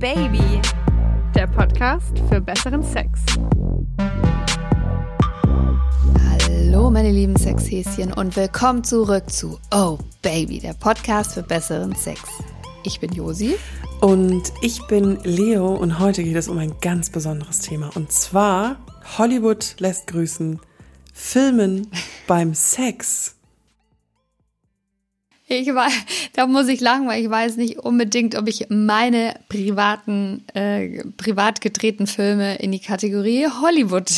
Baby, der Podcast für besseren Sex. Hallo meine lieben Sexhäschen und willkommen zurück zu Oh Baby, der Podcast für besseren Sex. Ich bin Josi. Und ich bin Leo und heute geht es um ein ganz besonderes Thema. Und zwar Hollywood lässt grüßen, Filmen beim Sex. Ich weiß, da muss ich lachen, weil ich weiß nicht unbedingt, ob ich meine privaten, äh, privat gedrehten Filme in die Kategorie Hollywood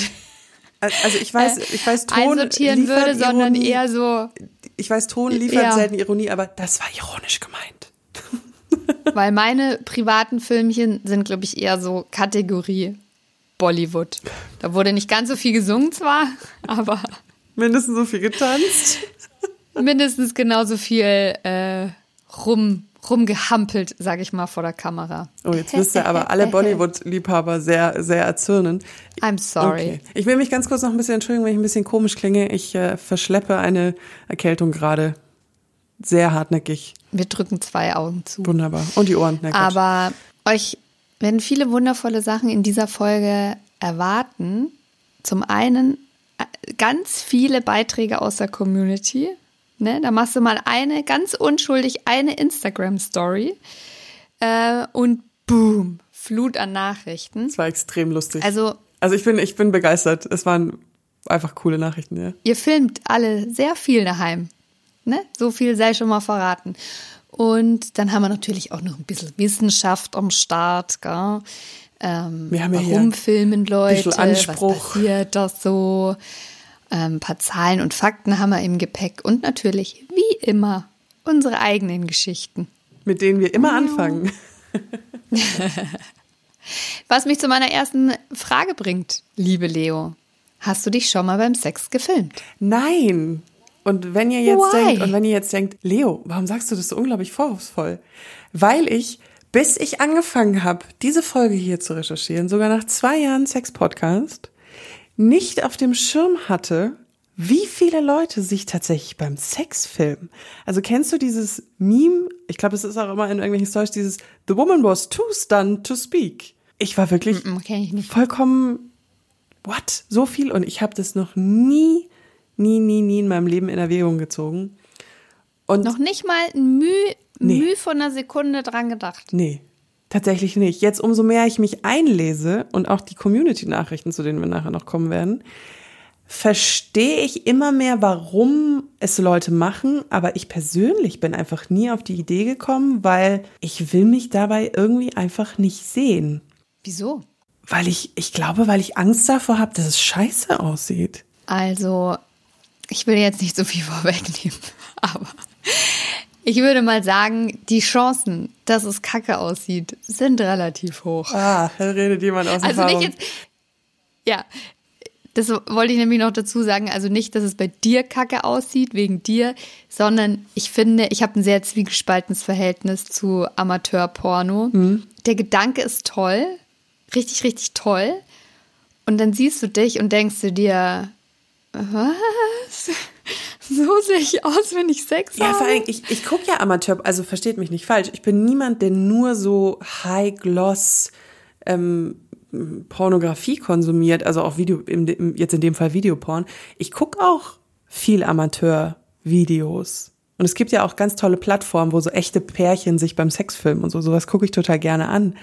also ich weiß, äh, ich weiß, Ton einsortieren würde, sondern Ironie, eher so. Ich weiß, Ton liefert ja. selten Ironie, aber das war ironisch gemeint. Weil meine privaten Filmchen sind, glaube ich, eher so Kategorie Bollywood. Da wurde nicht ganz so viel gesungen zwar, aber. Mindestens so viel getanzt. Mindestens genauso viel äh, rum, rumgehampelt, sage ich mal, vor der Kamera. Oh, jetzt müsst ihr aber alle Bollywood-Liebhaber sehr, sehr erzürnen. I'm sorry. Okay. Ich will mich ganz kurz noch ein bisschen entschuldigen, wenn ich ein bisschen komisch klinge. Ich äh, verschleppe eine Erkältung gerade. Sehr hartnäckig. Wir drücken zwei Augen zu. Wunderbar. Und die Ohren. Na, aber euch werden viele wundervolle Sachen in dieser Folge erwarten. Zum einen äh, ganz viele Beiträge aus der Community. Ne? Da machst du mal eine, ganz unschuldig, eine Instagram-Story äh, und boom, Flut an Nachrichten. Das war extrem lustig. Also, also ich bin, ich bin begeistert. Es waren einfach coole Nachrichten, ja. Ihr filmt alle sehr viel daheim. Ne? So viel sei schon mal verraten. Und dann haben wir natürlich auch noch ein bisschen Wissenschaft am Start. Gell? Ähm, wir haben ja warum filmen Leute? Was passiert da so? Ein ähm, paar Zahlen und Fakten haben wir im Gepäck und natürlich, wie immer, unsere eigenen Geschichten. Mit denen wir immer anfangen. Was mich zu meiner ersten Frage bringt, liebe Leo. Hast du dich schon mal beim Sex gefilmt? Nein. Und wenn ihr jetzt Why? denkt, und wenn ihr jetzt denkt, Leo, warum sagst du das so unglaublich vorwurfsvoll? Weil ich, bis ich angefangen habe, diese Folge hier zu recherchieren, sogar nach zwei Jahren Sex-Podcast, nicht auf dem Schirm hatte, wie viele Leute sich tatsächlich beim Sex filmen. Also kennst du dieses Meme? Ich glaube, es ist auch immer in irgendwelchen Stories dieses The woman was too stunned to speak. Ich war wirklich mm -mm, vollkommen what? So viel und ich habe das noch nie nie nie nie in meinem Leben in Erwägung gezogen. Und noch nicht mal ein Mühe nee. Mühe von einer Sekunde dran gedacht. Nee, Tatsächlich nicht. Jetzt umso mehr ich mich einlese und auch die Community-Nachrichten, zu denen wir nachher noch kommen werden, verstehe ich immer mehr, warum es Leute machen, aber ich persönlich bin einfach nie auf die Idee gekommen, weil ich will mich dabei irgendwie einfach nicht sehen. Wieso? Weil ich, ich glaube, weil ich Angst davor habe, dass es scheiße aussieht. Also, ich will jetzt nicht so viel vorwegnehmen, aber ich würde mal sagen, die Chancen, dass es kacke aussieht, sind relativ hoch. Ah, da redet jemand aus Also nicht jetzt, ja, das wollte ich nämlich noch dazu sagen. Also nicht, dass es bei dir kacke aussieht, wegen dir, sondern ich finde, ich habe ein sehr zwiegespaltenes Verhältnis zu Amateurporno. Mhm. Der Gedanke ist toll, richtig, richtig toll. Und dann siehst du dich und denkst du dir, was? So sehe ich aus, wenn ich Sex ja, habe. Ja, vor allem, ich, ich gucke ja Amateur, also versteht mich nicht falsch. Ich bin niemand, der nur so High-Gloss ähm, Pornografie konsumiert, also auch Video, im, jetzt in dem Fall Videoporn. Ich gucke auch viel Amateur-Videos. Und es gibt ja auch ganz tolle Plattformen, wo so echte Pärchen sich beim Sex filmen und so. Sowas gucke ich total gerne an.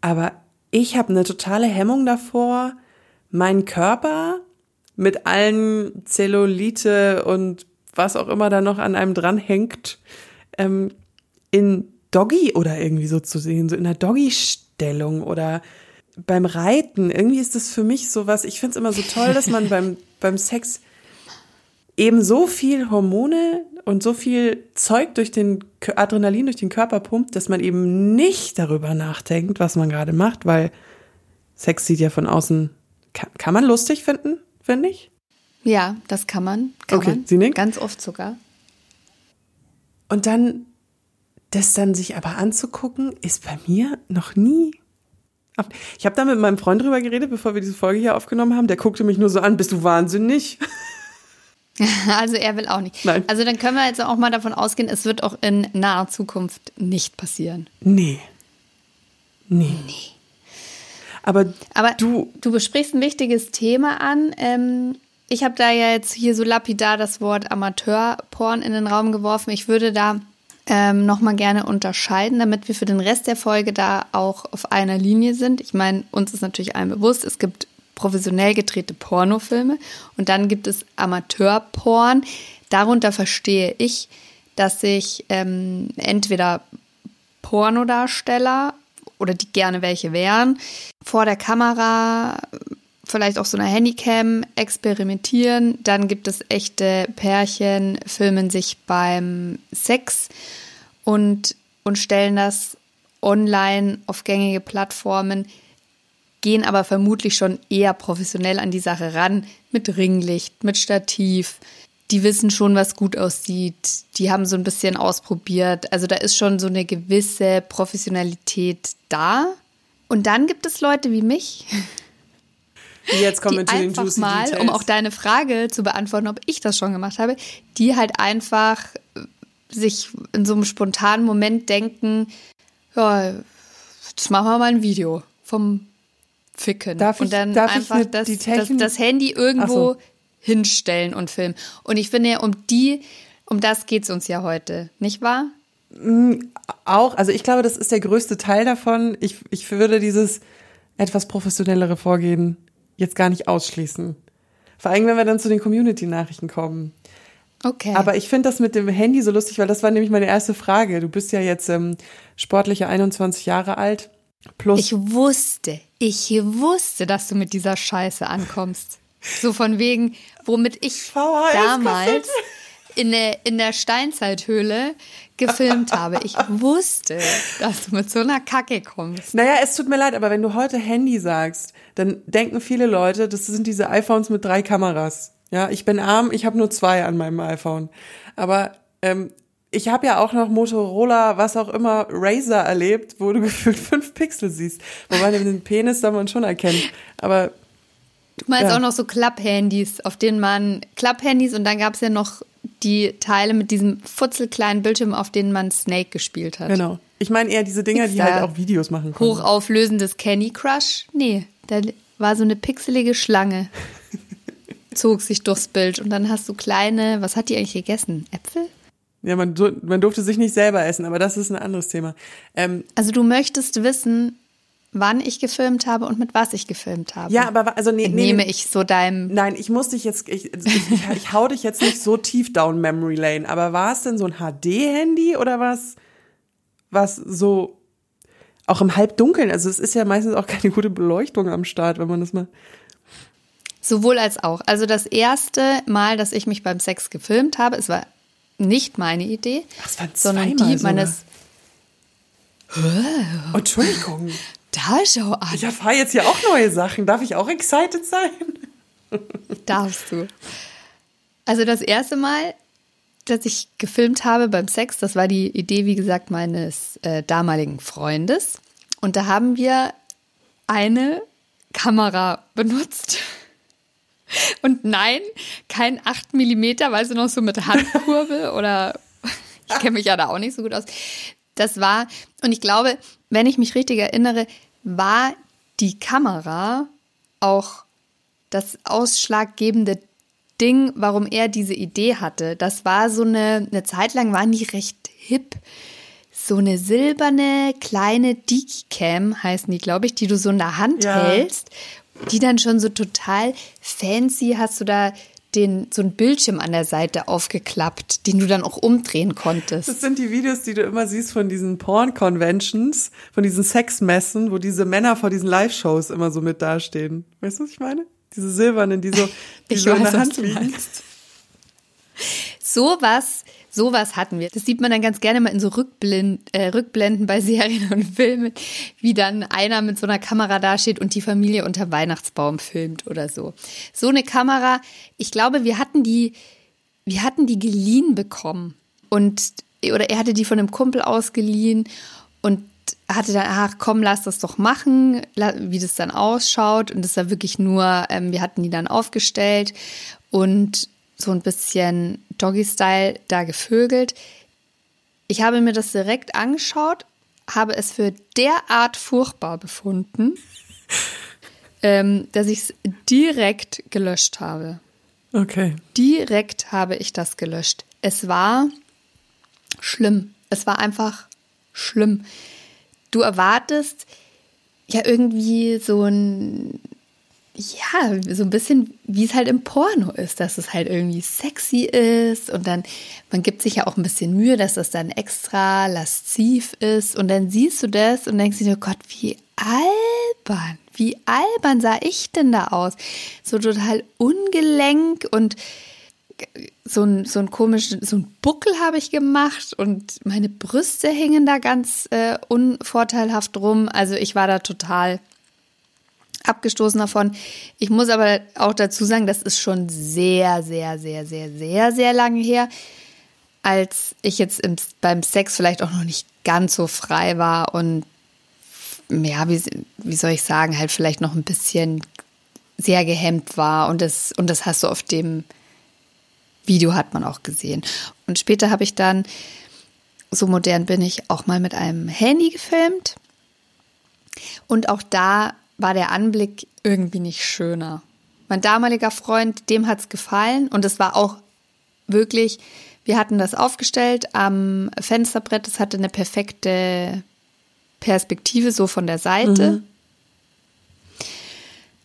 Aber ich habe eine totale Hemmung davor, meinen Körper mit allen Zellulite und was auch immer da noch an einem dranhängt, ähm, in Doggy oder irgendwie so zu sehen, so in der Doggy-Stellung oder beim Reiten. Irgendwie ist das für mich so was, ich finde es immer so toll, dass man beim, beim Sex eben so viel Hormone und so viel Zeug durch den Adrenalin durch den Körper pumpt, dass man eben nicht darüber nachdenkt, was man gerade macht, weil Sex sieht ja von außen, kann, kann man lustig finden, finde ich. Ja, das kann man. Kann okay, man. Sie nickt. Ganz oft sogar. Und dann, das dann sich aber anzugucken, ist bei mir noch nie. Ich habe da mit meinem Freund drüber geredet, bevor wir diese Folge hier aufgenommen haben. Der guckte mich nur so an, bist du wahnsinnig? Also er will auch nicht. Nein. Also dann können wir jetzt auch mal davon ausgehen, es wird auch in naher Zukunft nicht passieren. Nee. Nee. Nee. Aber, Aber du, du besprichst ein wichtiges Thema an. Ähm, ich habe da ja jetzt hier so lapidar das Wort Amateurporn in den Raum geworfen. Ich würde da ähm, nochmal gerne unterscheiden, damit wir für den Rest der Folge da auch auf einer Linie sind. Ich meine, uns ist natürlich allen bewusst, es gibt professionell gedrehte Pornofilme und dann gibt es Amateurporn. Darunter verstehe ich, dass sich ähm, entweder Pornodarsteller oder die gerne welche wären, vor der Kamera vielleicht auch so eine Handycam experimentieren. Dann gibt es echte Pärchen, filmen sich beim Sex und, und stellen das online auf gängige Plattformen, gehen aber vermutlich schon eher professionell an die Sache ran, mit Ringlicht, mit Stativ. Die wissen schon, was gut aussieht. Die haben so ein bisschen ausprobiert. Also da ist schon so eine gewisse Professionalität da. Und dann gibt es Leute wie mich, jetzt kommen wir die zu den einfach Juicy mal, Details. um auch deine Frage zu beantworten, ob ich das schon gemacht habe, die halt einfach sich in so einem spontanen Moment denken, ja, jetzt machen wir mal ein Video vom Ficken. Darf ich- und dann darf ich einfach mit das, die das, das Handy irgendwo so. Hinstellen und filmen. Und ich finde ja, um die, um das geht's uns ja heute, nicht wahr? auch, also ich glaube, das ist der größte Teil davon. Ich, ich würde dieses etwas professionellere Vorgehen jetzt gar nicht ausschließen. Vor allem, wenn wir dann zu den Community-Nachrichten kommen. Okay. Aber ich finde das mit dem Handy so lustig, weil das war nämlich meine erste Frage. Du bist ja jetzt ähm, sportliche 21 Jahre alt. Plus, Ich wusste, ich wusste, dass du mit dieser Scheiße ankommst. So von wegen, womit ich damals in der, in der Steinzeithöhle gefilmt habe. Ich wusste, dass du mit so einer Kacke kommst. naja, es tut mir leid, aber wenn du heute Handy sagst, dann denken viele Leute, das sind diese iPhones mit drei Kameras. Ja, ich bin arm, ich habe nur zwei an meinem iPhone. Aber ähm, ich habe ja auch noch Motorola, was auch immer, Razer erlebt, wo du gefühlt fünf Pixel siehst. Wobei den Penis da man schon erkennt. Aber Du meinst Ja. auch noch so Klapphandys, auf denen man Klapphandys und dann gab es ja noch die Teile mit diesem futzelkleinen Bildschirm, auf denen man Snake gespielt hat. genau. Ich meine eher diese Dinger, die halt auch Videos machen können. Hochauflösendes Candy Crush? Nee, da war so eine pixelige Schlange. Zog sich durchs Bild und dann hast du kleine, was hat die eigentlich gegessen? Äpfel? Ja, man, man durfte sich nicht selber essen, aber das ist ein anderes Thema. Ähm, Also du möchtest wissen, wann ich gefilmt habe und mit was ich gefilmt habe. ja, aber also nee, nee, nee, ich so deinem. Nein, ich muss dich jetzt, ich, ich, ich, ich hau dich jetzt nicht so tief down Memory Lane, aber war es denn so ein HD-Handy oder was, was so auch im Halbdunkeln? Also es ist ja meistens auch keine gute Beleuchtung am Start, wenn man das mal. Sowohl als auch. Also das erste Mal, dass ich mich beim Sex gefilmt habe, es war nicht meine Idee, Ach, es waren sondern die meines. Oh, Entschuldigung. Schau an. Ich erfahre jetzt hier auch neue Sachen. Darf ich auch excited sein? Darfst du. Also das erste Mal, dass ich gefilmt habe beim Sex, das war die Idee, wie gesagt, meines äh, damaligen Freundes. Und da haben wir eine Kamera benutzt. Und nein, kein 8 Millimeter, weißt du noch, so mit Handkurbel oder ich kenne mich ja da auch nicht so gut aus. Das war, und ich glaube, wenn ich mich richtig erinnere, war die Kamera auch das ausschlaggebende Ding, warum er diese Idee hatte. Das war so eine, eine Zeit lang waren die recht hip. So eine silberne kleine Dicam heißen die, glaube ich, die du so in der Hand Ja. hältst, die dann schon so total fancy hast du da den, so ein Bildschirm an der Seite aufgeklappt, den du dann auch umdrehen konntest. Das sind die Videos, die du immer siehst von diesen Porn-Conventions, von diesen Sexmessen, wo diese Männer vor diesen Live-Shows immer so mit dastehen. Weißt du, was ich meine? Diese silbernen, die so, die Ich so in weiß, der was Hand liegen. meinst. Sowas, sowas hatten wir. Das sieht man dann ganz gerne mal in so Rückblind, äh, Rückblenden bei Serien und Filmen, wie dann einer mit so einer Kamera dasteht und die Familie unter Weihnachtsbaum filmt oder so. So eine Kamera, ich glaube, wir hatten die, wir hatten die geliehen bekommen und oder er hatte die von einem Kumpel ausgeliehen und hatte dann, ach komm, lass das doch machen, wie das dann ausschaut. Und das war wirklich nur, ähm, wir hatten die dann aufgestellt und so ein bisschen Doggy-Style da gevögelt. Ich habe mir das direkt angeschaut, habe es für derart furchtbar befunden, ähm, dass ich es direkt gelöscht habe. Okay. Direkt habe ich das gelöscht. Es war schlimm. Es war einfach schlimm. Du erwartest ja irgendwie so ein, ja, so ein bisschen, wie es halt im Porno ist, dass es halt irgendwie sexy ist und dann, man gibt sich ja auch ein bisschen Mühe, dass das dann extra lasziv ist und dann siehst du das und denkst dir, oh Gott, wie albern, wie albern sah ich denn da aus? So total ungelenk und so ein, so ein komischen, so ein Buckel habe ich gemacht und meine Brüste hingen da ganz äh, unvorteilhaft rum. Also ich war da total abgestoßen davon. Ich muss aber auch dazu sagen, das ist schon sehr, sehr, sehr, sehr, sehr, sehr lange her, als ich jetzt im, beim Sex vielleicht auch noch nicht ganz so frei war und ja, wie, wie soll ich sagen, halt vielleicht noch ein bisschen sehr gehemmt war und das, und das hast du auf dem Video hat man auch gesehen. Und später habe ich dann, so modern bin ich, auch mal mit einem Handy gefilmt. Und auch da war der Anblick irgendwie nicht schöner. Mein damaliger Freund, dem hat es gefallen und es war auch wirklich, wir hatten das aufgestellt am Fensterbrett, es hatte eine perfekte Perspektive, so von der Seite. Mhm.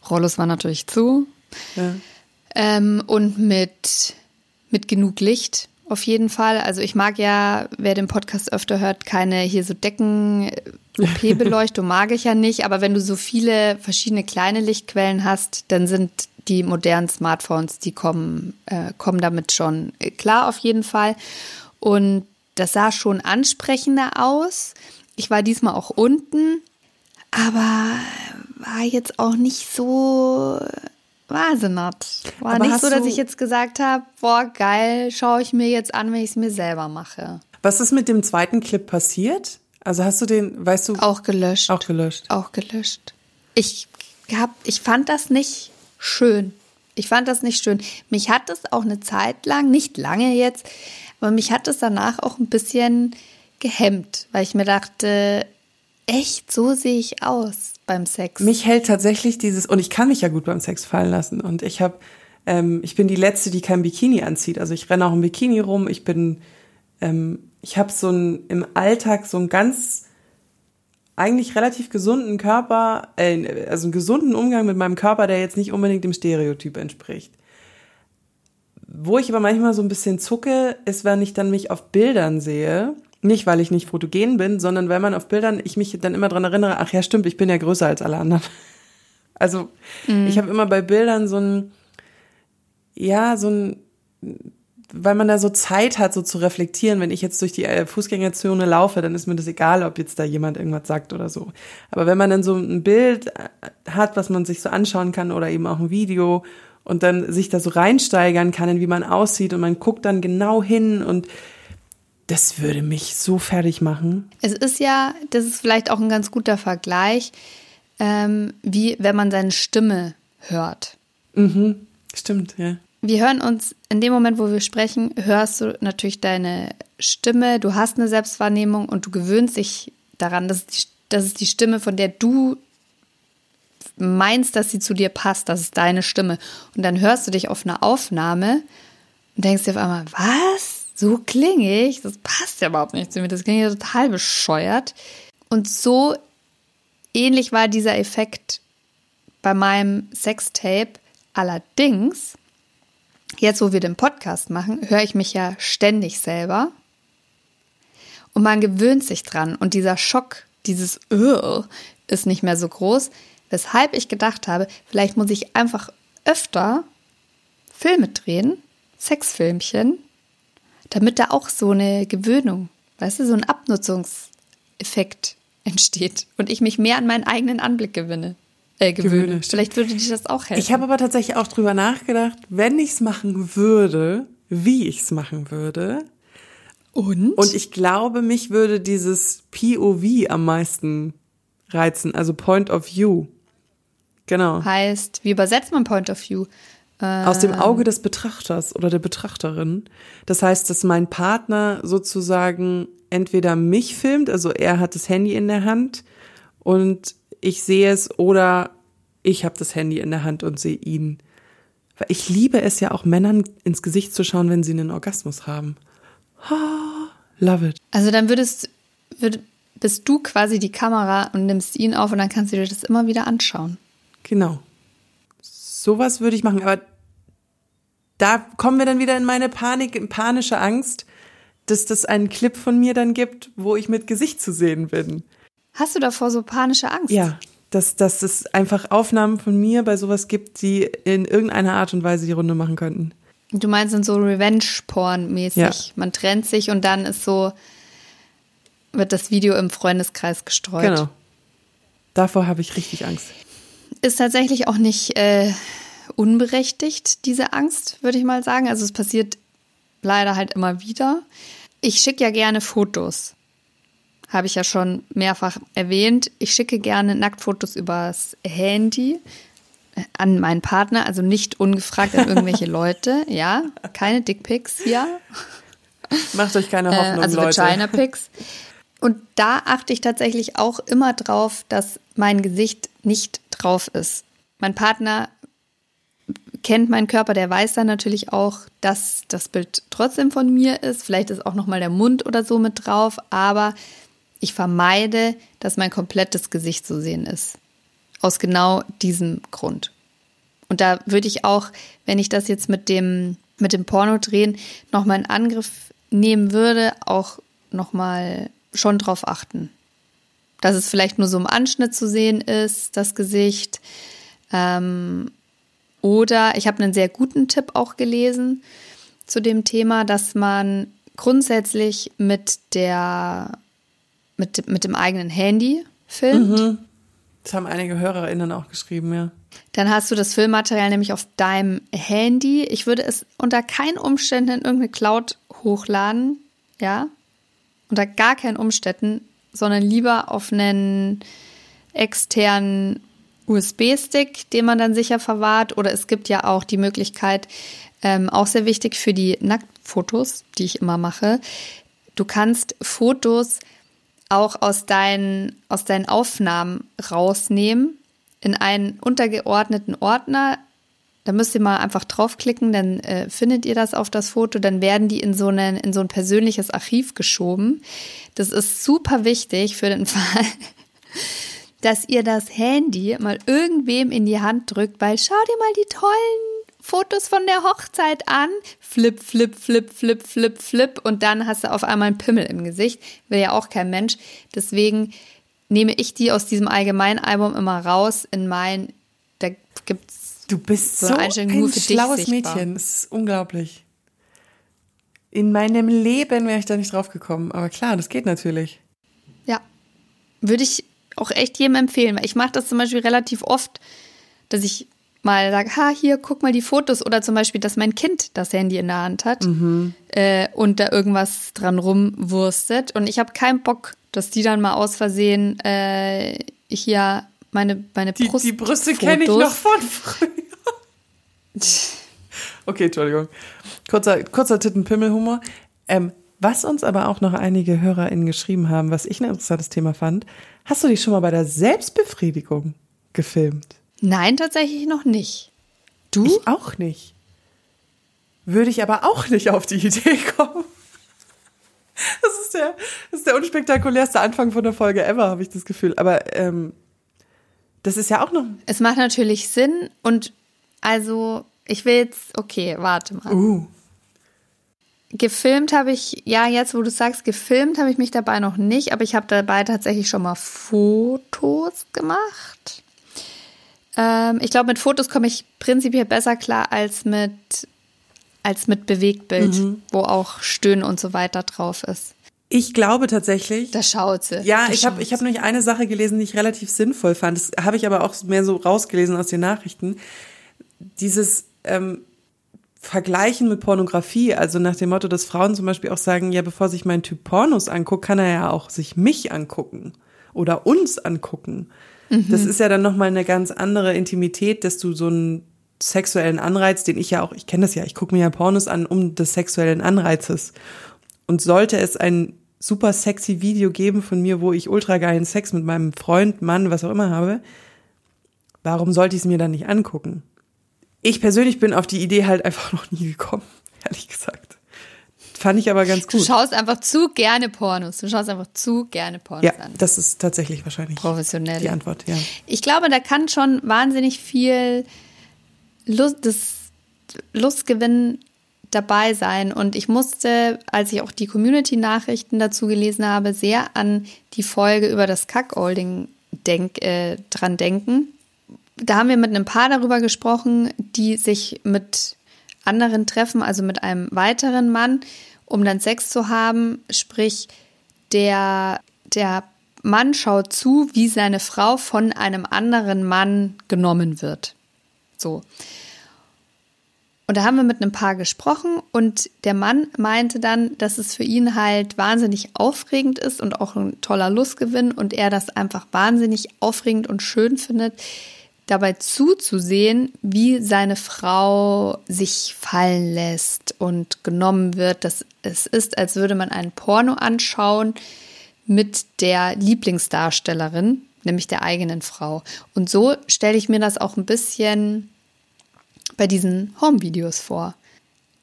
Rollos war natürlich zu. Ja. Ähm, und mit mit genug Licht auf jeden Fall. Also ich mag ja, wer den Podcast öfter hört, keine hier so Decken-OP-Beleuchtung mag ich ja nicht. Aber wenn du so viele verschiedene kleine Lichtquellen hast, dann sind die modernen Smartphones, die kommen, äh, kommen damit schon klar auf jeden Fall. Und das sah schon ansprechender aus. Ich war diesmal auch unten, aber war jetzt auch nicht so Wahnsinn hat. War Aber nicht so, dass ich jetzt gesagt habe, boah, geil, schaue ich mir jetzt an, wenn ich es mir selber mache. Was ist mit dem zweiten Clip passiert? Also hast du den, weißt du? Auch gelöscht. Auch gelöscht. Auch gelöscht. Ich hab, ich fand das nicht schön. Ich fand das nicht schön. Mich hat es auch eine Zeit lang, nicht lange jetzt, aber mich hat es danach auch ein bisschen gehemmt, weil ich mir dachte, echt, so sehe ich aus beim Sex. Mich hält tatsächlich dieses, und ich kann mich ja gut beim Sex fallen lassen. Und ich habe, ähm, ich bin die Letzte, die kein Bikini anzieht. Also ich renne auch im Bikini rum. Ich bin, ähm, ich habe so ein, im Alltag so einen ganz, eigentlich relativ gesunden Körper, äh, also einen gesunden Umgang mit meinem Körper, der jetzt nicht unbedingt dem Stereotyp entspricht. Wo ich aber manchmal so ein bisschen zucke, ist, wenn ich dann mich auf Bildern sehe nicht, weil ich nicht fotogen bin, sondern weil man auf Bildern, ich mich dann immer dran erinnere, ach ja, stimmt, ich bin ja größer als alle anderen. Also mhm. ich habe immer bei Bildern so ein, ja, so ein, weil man da so Zeit hat, so zu reflektieren. Wenn ich jetzt durch die äh, Fußgängerzone laufe, dann ist mir das egal, ob jetzt da jemand irgendwas sagt oder so. Aber wenn man dann so ein Bild äh, hat, was man sich so anschauen kann oder eben auch ein Video und dann sich da so reinsteigern kann, in wie man aussieht und man guckt dann genau hin und das würde mich so fertig machen. Es ist ja, das ist vielleicht auch ein ganz guter Vergleich, ähm, wie wenn man seine Stimme hört. Mhm, stimmt, ja. Wir hören uns in dem Moment, wo wir sprechen, hörst du natürlich deine Stimme, du hast eine Selbstwahrnehmung und du gewöhnst dich daran, dass die, das ist die Stimme, von der du meinst, dass sie zu dir passt, das ist deine Stimme. Und dann hörst du dich auf eine Aufnahme und denkst dir auf einmal, was? So klinge ich, das passt ja überhaupt nicht zu mir, das klingt ja total bescheuert. Und so ähnlich war dieser Effekt bei meinem Sextape. Allerdings, jetzt wo wir den Podcast machen, höre ich mich ja ständig selber. Und man gewöhnt sich dran. Und dieser Schock, dieses Ugh, ist nicht mehr so groß. Weshalb ich gedacht habe, vielleicht muss ich einfach öfter Filme drehen, Sexfilmchen, damit da auch so eine Gewöhnung, weißt du, so ein Abnutzungseffekt entsteht und ich mich mehr an meinen eigenen Anblick gewinne. Äh, gewöhne. gewöhne. Vielleicht würde dir das auch helfen. Ich habe aber tatsächlich auch drüber nachgedacht, wenn ich es machen würde, wie ich es machen würde. Und? Und ich glaube, mich würde dieses POV am meisten reizen, also Point of View. Genau. Heißt, wie übersetzt man Point of View? Aus dem Auge des Betrachters oder der Betrachterin. Das heißt, dass mein Partner sozusagen entweder mich filmt, also er hat das Handy in der Hand und ich sehe es oder ich habe das Handy in der Hand und sehe ihn. Weil ich liebe es ja auch Männern ins Gesicht zu schauen, wenn sie einen Orgasmus haben. Oh, love it. Also dann würdest, würd, bist du quasi die Kamera und nimmst ihn auf und dann kannst du dir das immer wieder anschauen. Genau. Sowas würde ich machen, aber da kommen wir dann wieder in meine Panik, in panische Angst, dass das einen Clip von mir dann gibt, wo ich mit Gesicht zu sehen bin. Hast du davor so panische Angst? Ja, dass, dass es einfach Aufnahmen von mir bei sowas gibt, die in irgendeiner Art und Weise die Runde machen könnten. Du meinst, sind so Revenge-Porn-mäßig. Ja. Man trennt sich und dann ist so, wird das Video im Freundeskreis gestreut. Genau. Davor habe ich richtig Angst. Ist tatsächlich auch nicht äh, unberechtigt, diese Angst, würde ich mal sagen. Also es passiert leider halt immer wieder. Ich schicke ja gerne Fotos. Habe ich ja schon mehrfach erwähnt. Ich schicke gerne Nacktfotos übers Handy äh, an meinen Partner, also nicht ungefragt an irgendwelche Leute. Ja, keine Dickpics hier. Macht euch keine Äh, Hoffnung, also Leute. Vagina Pics. Und da achte ich tatsächlich auch immer drauf, dass mein Gesicht nicht drauf ist. Mein Partner kennt meinen Körper, der weiß dann natürlich auch, dass das Bild trotzdem von mir ist. Vielleicht ist auch noch mal der Mund oder so mit drauf, aber ich vermeide, dass mein komplettes Gesicht zu sehen ist. Aus genau diesem Grund. Und da würde ich auch, wenn ich das jetzt mit dem, mit dem Porno drehen, nochmal in Angriff nehmen würde, auch nochmal schon drauf achten. Dass es vielleicht nur so im Anschnitt zu sehen ist, das Gesicht. Ähm, oder ich habe einen sehr guten Tipp auch gelesen zu dem Thema, dass man grundsätzlich mit der mit, mit dem eigenen Handy filmt. Das haben einige HörerInnen auch geschrieben, ja. Dann hast du das Filmmaterial nämlich auf deinem Handy. Ich würde es unter keinen Umständen in irgendeine Cloud hochladen, ja, unter gar keinen Umständen, sondern lieber auf einen externen USB-Stick, den man dann sicher verwahrt. Oder es gibt ja auch die Möglichkeit, ähm, auch sehr wichtig für die Nacktfotos, die ich immer mache. Du kannst Fotos auch aus deinen, aus deinen Aufnahmen rausnehmen in einen untergeordneten Ordner. Da müsst ihr mal einfach draufklicken, dann äh, findet ihr das auf das Foto, dann werden die in so, einen, in so ein persönliches Archiv geschoben. Das ist super wichtig für den Fall, dass ihr das Handy mal irgendwem in die Hand drückt, weil schau dir mal die tollen Fotos von der Hochzeit an. Flip, flip, flip, flip, flip, flip. Und dann hast du auf einmal einen Pimmel im Gesicht. Will ja auch kein Mensch. Deswegen nehme ich die aus diesem Allgemeinalbum immer raus in mein, da gibt's Du bist So so, ein schlaues. Mädchen. Das ist unglaublich. In meinem Leben wäre ich da nicht drauf gekommen. Aber klar, das geht natürlich. Ja, würde ich auch echt jedem empfehlen, weil ich mache das zum Beispiel relativ oft, dass ich mal sage, ha, hier, guck mal die Fotos oder zum Beispiel, dass mein Kind das Handy in der Hand hat äh, und da irgendwas dran rumwurstet und ich habe keinen Bock, dass die dann mal aus Versehen äh, hier meine, meine Die, Brust die Brüste kenne ich noch von früher. Okay, Entschuldigung. Kurzer, kurzer Tittenpimmelhumor. Ähm, was uns aber auch noch einige HörerInnen geschrieben haben, was ich ein interessantes Thema fand. Hast du dich schon mal bei der Selbstbefriedigung gefilmt? Nein, tatsächlich noch nicht. Du? Ich auch nicht. Würde ich aber auch nicht auf die Idee kommen. Das ist der, das ist der unspektakulärste Anfang von der Folge ever, habe ich das Gefühl. Aber ähm, das ist ja auch noch. Es macht natürlich Sinn und also ich will jetzt, okay, warte mal. Uh, Gefilmt habe ich, ja, jetzt wo du sagst, gefilmt habe ich mich dabei noch nicht, aber ich habe dabei tatsächlich schon mal Fotos gemacht. Ähm, ich glaube, mit Fotos komme ich prinzipiell besser klar als mit, als mit Bewegtbild, wo auch Stöhnen und so weiter drauf ist. ich glaube tatsächlich. Da schaut sie. Ja, Da ich habe ich hab nämlich eine Sache gelesen, die ich relativ sinnvoll fand. Das habe ich aber auch mehr so rausgelesen aus den Nachrichten. Dieses ähm, Vergleichen mit Pornografie, also nach dem Motto, dass Frauen zum Beispiel auch sagen, ja, bevor sich mein Typ Pornos anguckt, kann er ja auch sich mich angucken oder uns angucken. Das ist ja dann nochmal eine ganz andere Intimität, dass du so einen sexuellen Anreiz, den ich ja auch, ich kenne das ja, ich gucke mir ja Pornos an um des sexuellen Anreizes. Und sollte es ein super sexy Video geben von mir, wo ich ultra geilen Sex mit meinem Freund, Mann, was auch immer habe, warum sollte ich es mir dann nicht angucken? Ich persönlich bin auf die Idee halt einfach noch nie gekommen, ehrlich gesagt. Fand ich aber ganz gut. Du schaust einfach zu gerne Pornos. Du schaust einfach zu gerne Pornos ja, an. das ist tatsächlich wahrscheinlich Professionell. die Antwort, ja. Ich glaube, da kann schon wahnsinnig viel Lust, das Lustgewinn dabei sein. Und ich musste, als ich auch die Community-Nachrichten dazu gelesen habe, sehr an die Folge über das Cuckolding denk, äh, dran denken. Da haben wir mit einem Paar darüber gesprochen, die sich mit anderen treffen, also mit einem weiteren Mann, um dann Sex zu haben. Sprich, der, der Mann schaut zu, wie seine Frau von einem anderen Mann genommen wird. So. Und da haben wir mit einem Paar gesprochen und der Mann meinte dann, dass es für ihn halt wahnsinnig aufregend ist und auch ein toller Lustgewinn und er das einfach wahnsinnig aufregend und schön findet, dabei zuzusehen, wie seine Frau sich fallen lässt und genommen wird. Dass es ist, als würde man einen Porno anschauen mit der Lieblingsdarstellerin, nämlich der eigenen Frau. Und so stelle ich mir das auch ein bisschen bei diesen Home-Videos vor.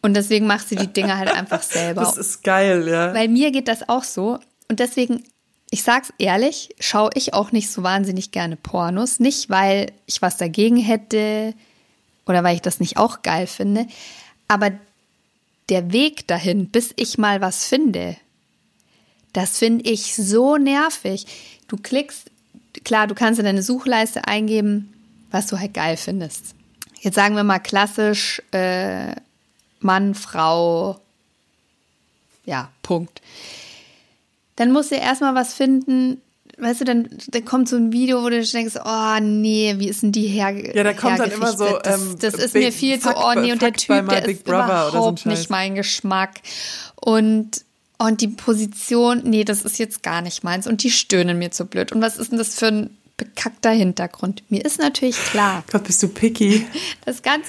Und deswegen macht sie die Dinge halt einfach selber. Das ist geil, ja. Weil mir geht das auch so. Und deswegen, ich sag's ehrlich, schaue ich auch nicht so wahnsinnig gerne Pornos. Nicht, weil ich was dagegen hätte oder weil ich das nicht auch geil finde. Aber der Weg dahin, bis ich mal was finde, das finde ich so nervig. Du klickst, klar, du kannst in deine Suchleiste eingeben, was du halt geil findest jetzt sagen wir mal klassisch äh, Mann, Frau, ja, Punkt. Dann musst du erstmal was finden, weißt du, dann, dann kommt so ein Video, wo du denkst, oh nee, wie ist denn die her? Ja, da kommt dann immer so, das, ähm, das ist Big mir viel zu, Fuck oh nee, und der Fuck Typ, der Big ist Brother so überhaupt Scheiß. nicht mein Geschmack. Und und die Position, nee, das ist jetzt gar nicht meins. Und die stöhnen mir zu blöd. Und was ist denn das für ein bekackter Hintergrund? Mir ist natürlich klar, Gott, bist du picky. dass ganz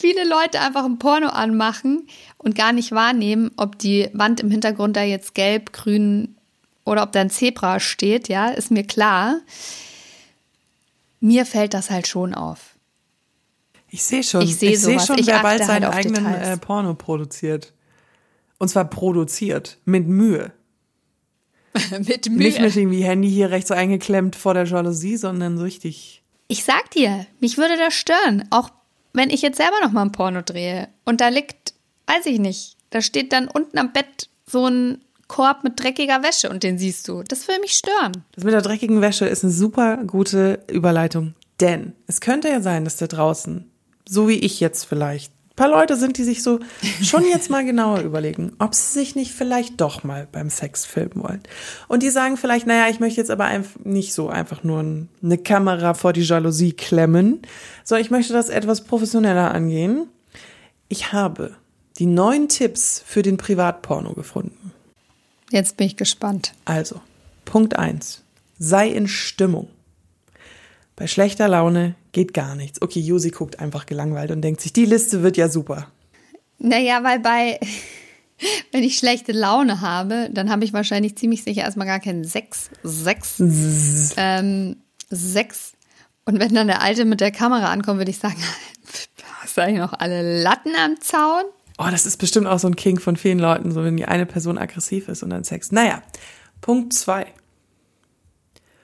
viele Leute einfach ein Porno anmachen und gar nicht wahrnehmen, ob die Wand im Hintergrund da jetzt gelb, grün oder ob da ein Zebra steht, ja, ist mir klar. Mir fällt das halt schon auf. Ich sehe schon, Ich sehe sowas. schon, Ich wer bald halt seinen auf eigenen äh, Porno produziert. Und zwar produziert, mit Mühe. Mit Nicht mit irgendwie Handy hier rechts so eingeklemmt vor der Jalousie, sondern so richtig. Ich sag dir, mich würde das stören, auch wenn ich jetzt selber noch mal ein Porno drehe und da liegt, weiß ich nicht, da steht dann unten am Bett so ein Korb mit dreckiger Wäsche und den siehst du. Das würde mich stören. Das mit der dreckigen Wäsche ist eine super gute Überleitung. Denn es könnte ja sein, dass da draußen, so wie ich jetzt vielleicht, paar Leute sind, die sich so schon jetzt mal genauer überlegen, ob sie sich nicht vielleicht doch mal beim Sex filmen wollen. Und die sagen vielleicht, naja, ich möchte jetzt aber nicht so einfach nur ein- eine Kamera vor die Jalousie klemmen, sondern ich möchte das etwas professioneller angehen. Ich habe die neun Tipps für den Privatporno gefunden. Jetzt bin ich gespannt. Also, Punkt eins: Sei in Stimmung. Bei schlechter Laune geht gar nichts. Okay, Josi guckt einfach gelangweilt und denkt sich, die Liste wird ja super. Naja, weil bei, wenn ich schlechte Laune habe, dann habe ich wahrscheinlich ziemlich sicher erstmal gar keinen Sex. Sex. Ähm, Sex. Und wenn dann der Alte mit der Kamera ankommt, würde ich sagen, hast du eigentlich noch alle Latten am Zaun? Oh, das ist bestimmt auch so ein King von vielen Leuten, so wenn die eine Person aggressiv ist und dann Sex. Naja, Punkt zwei: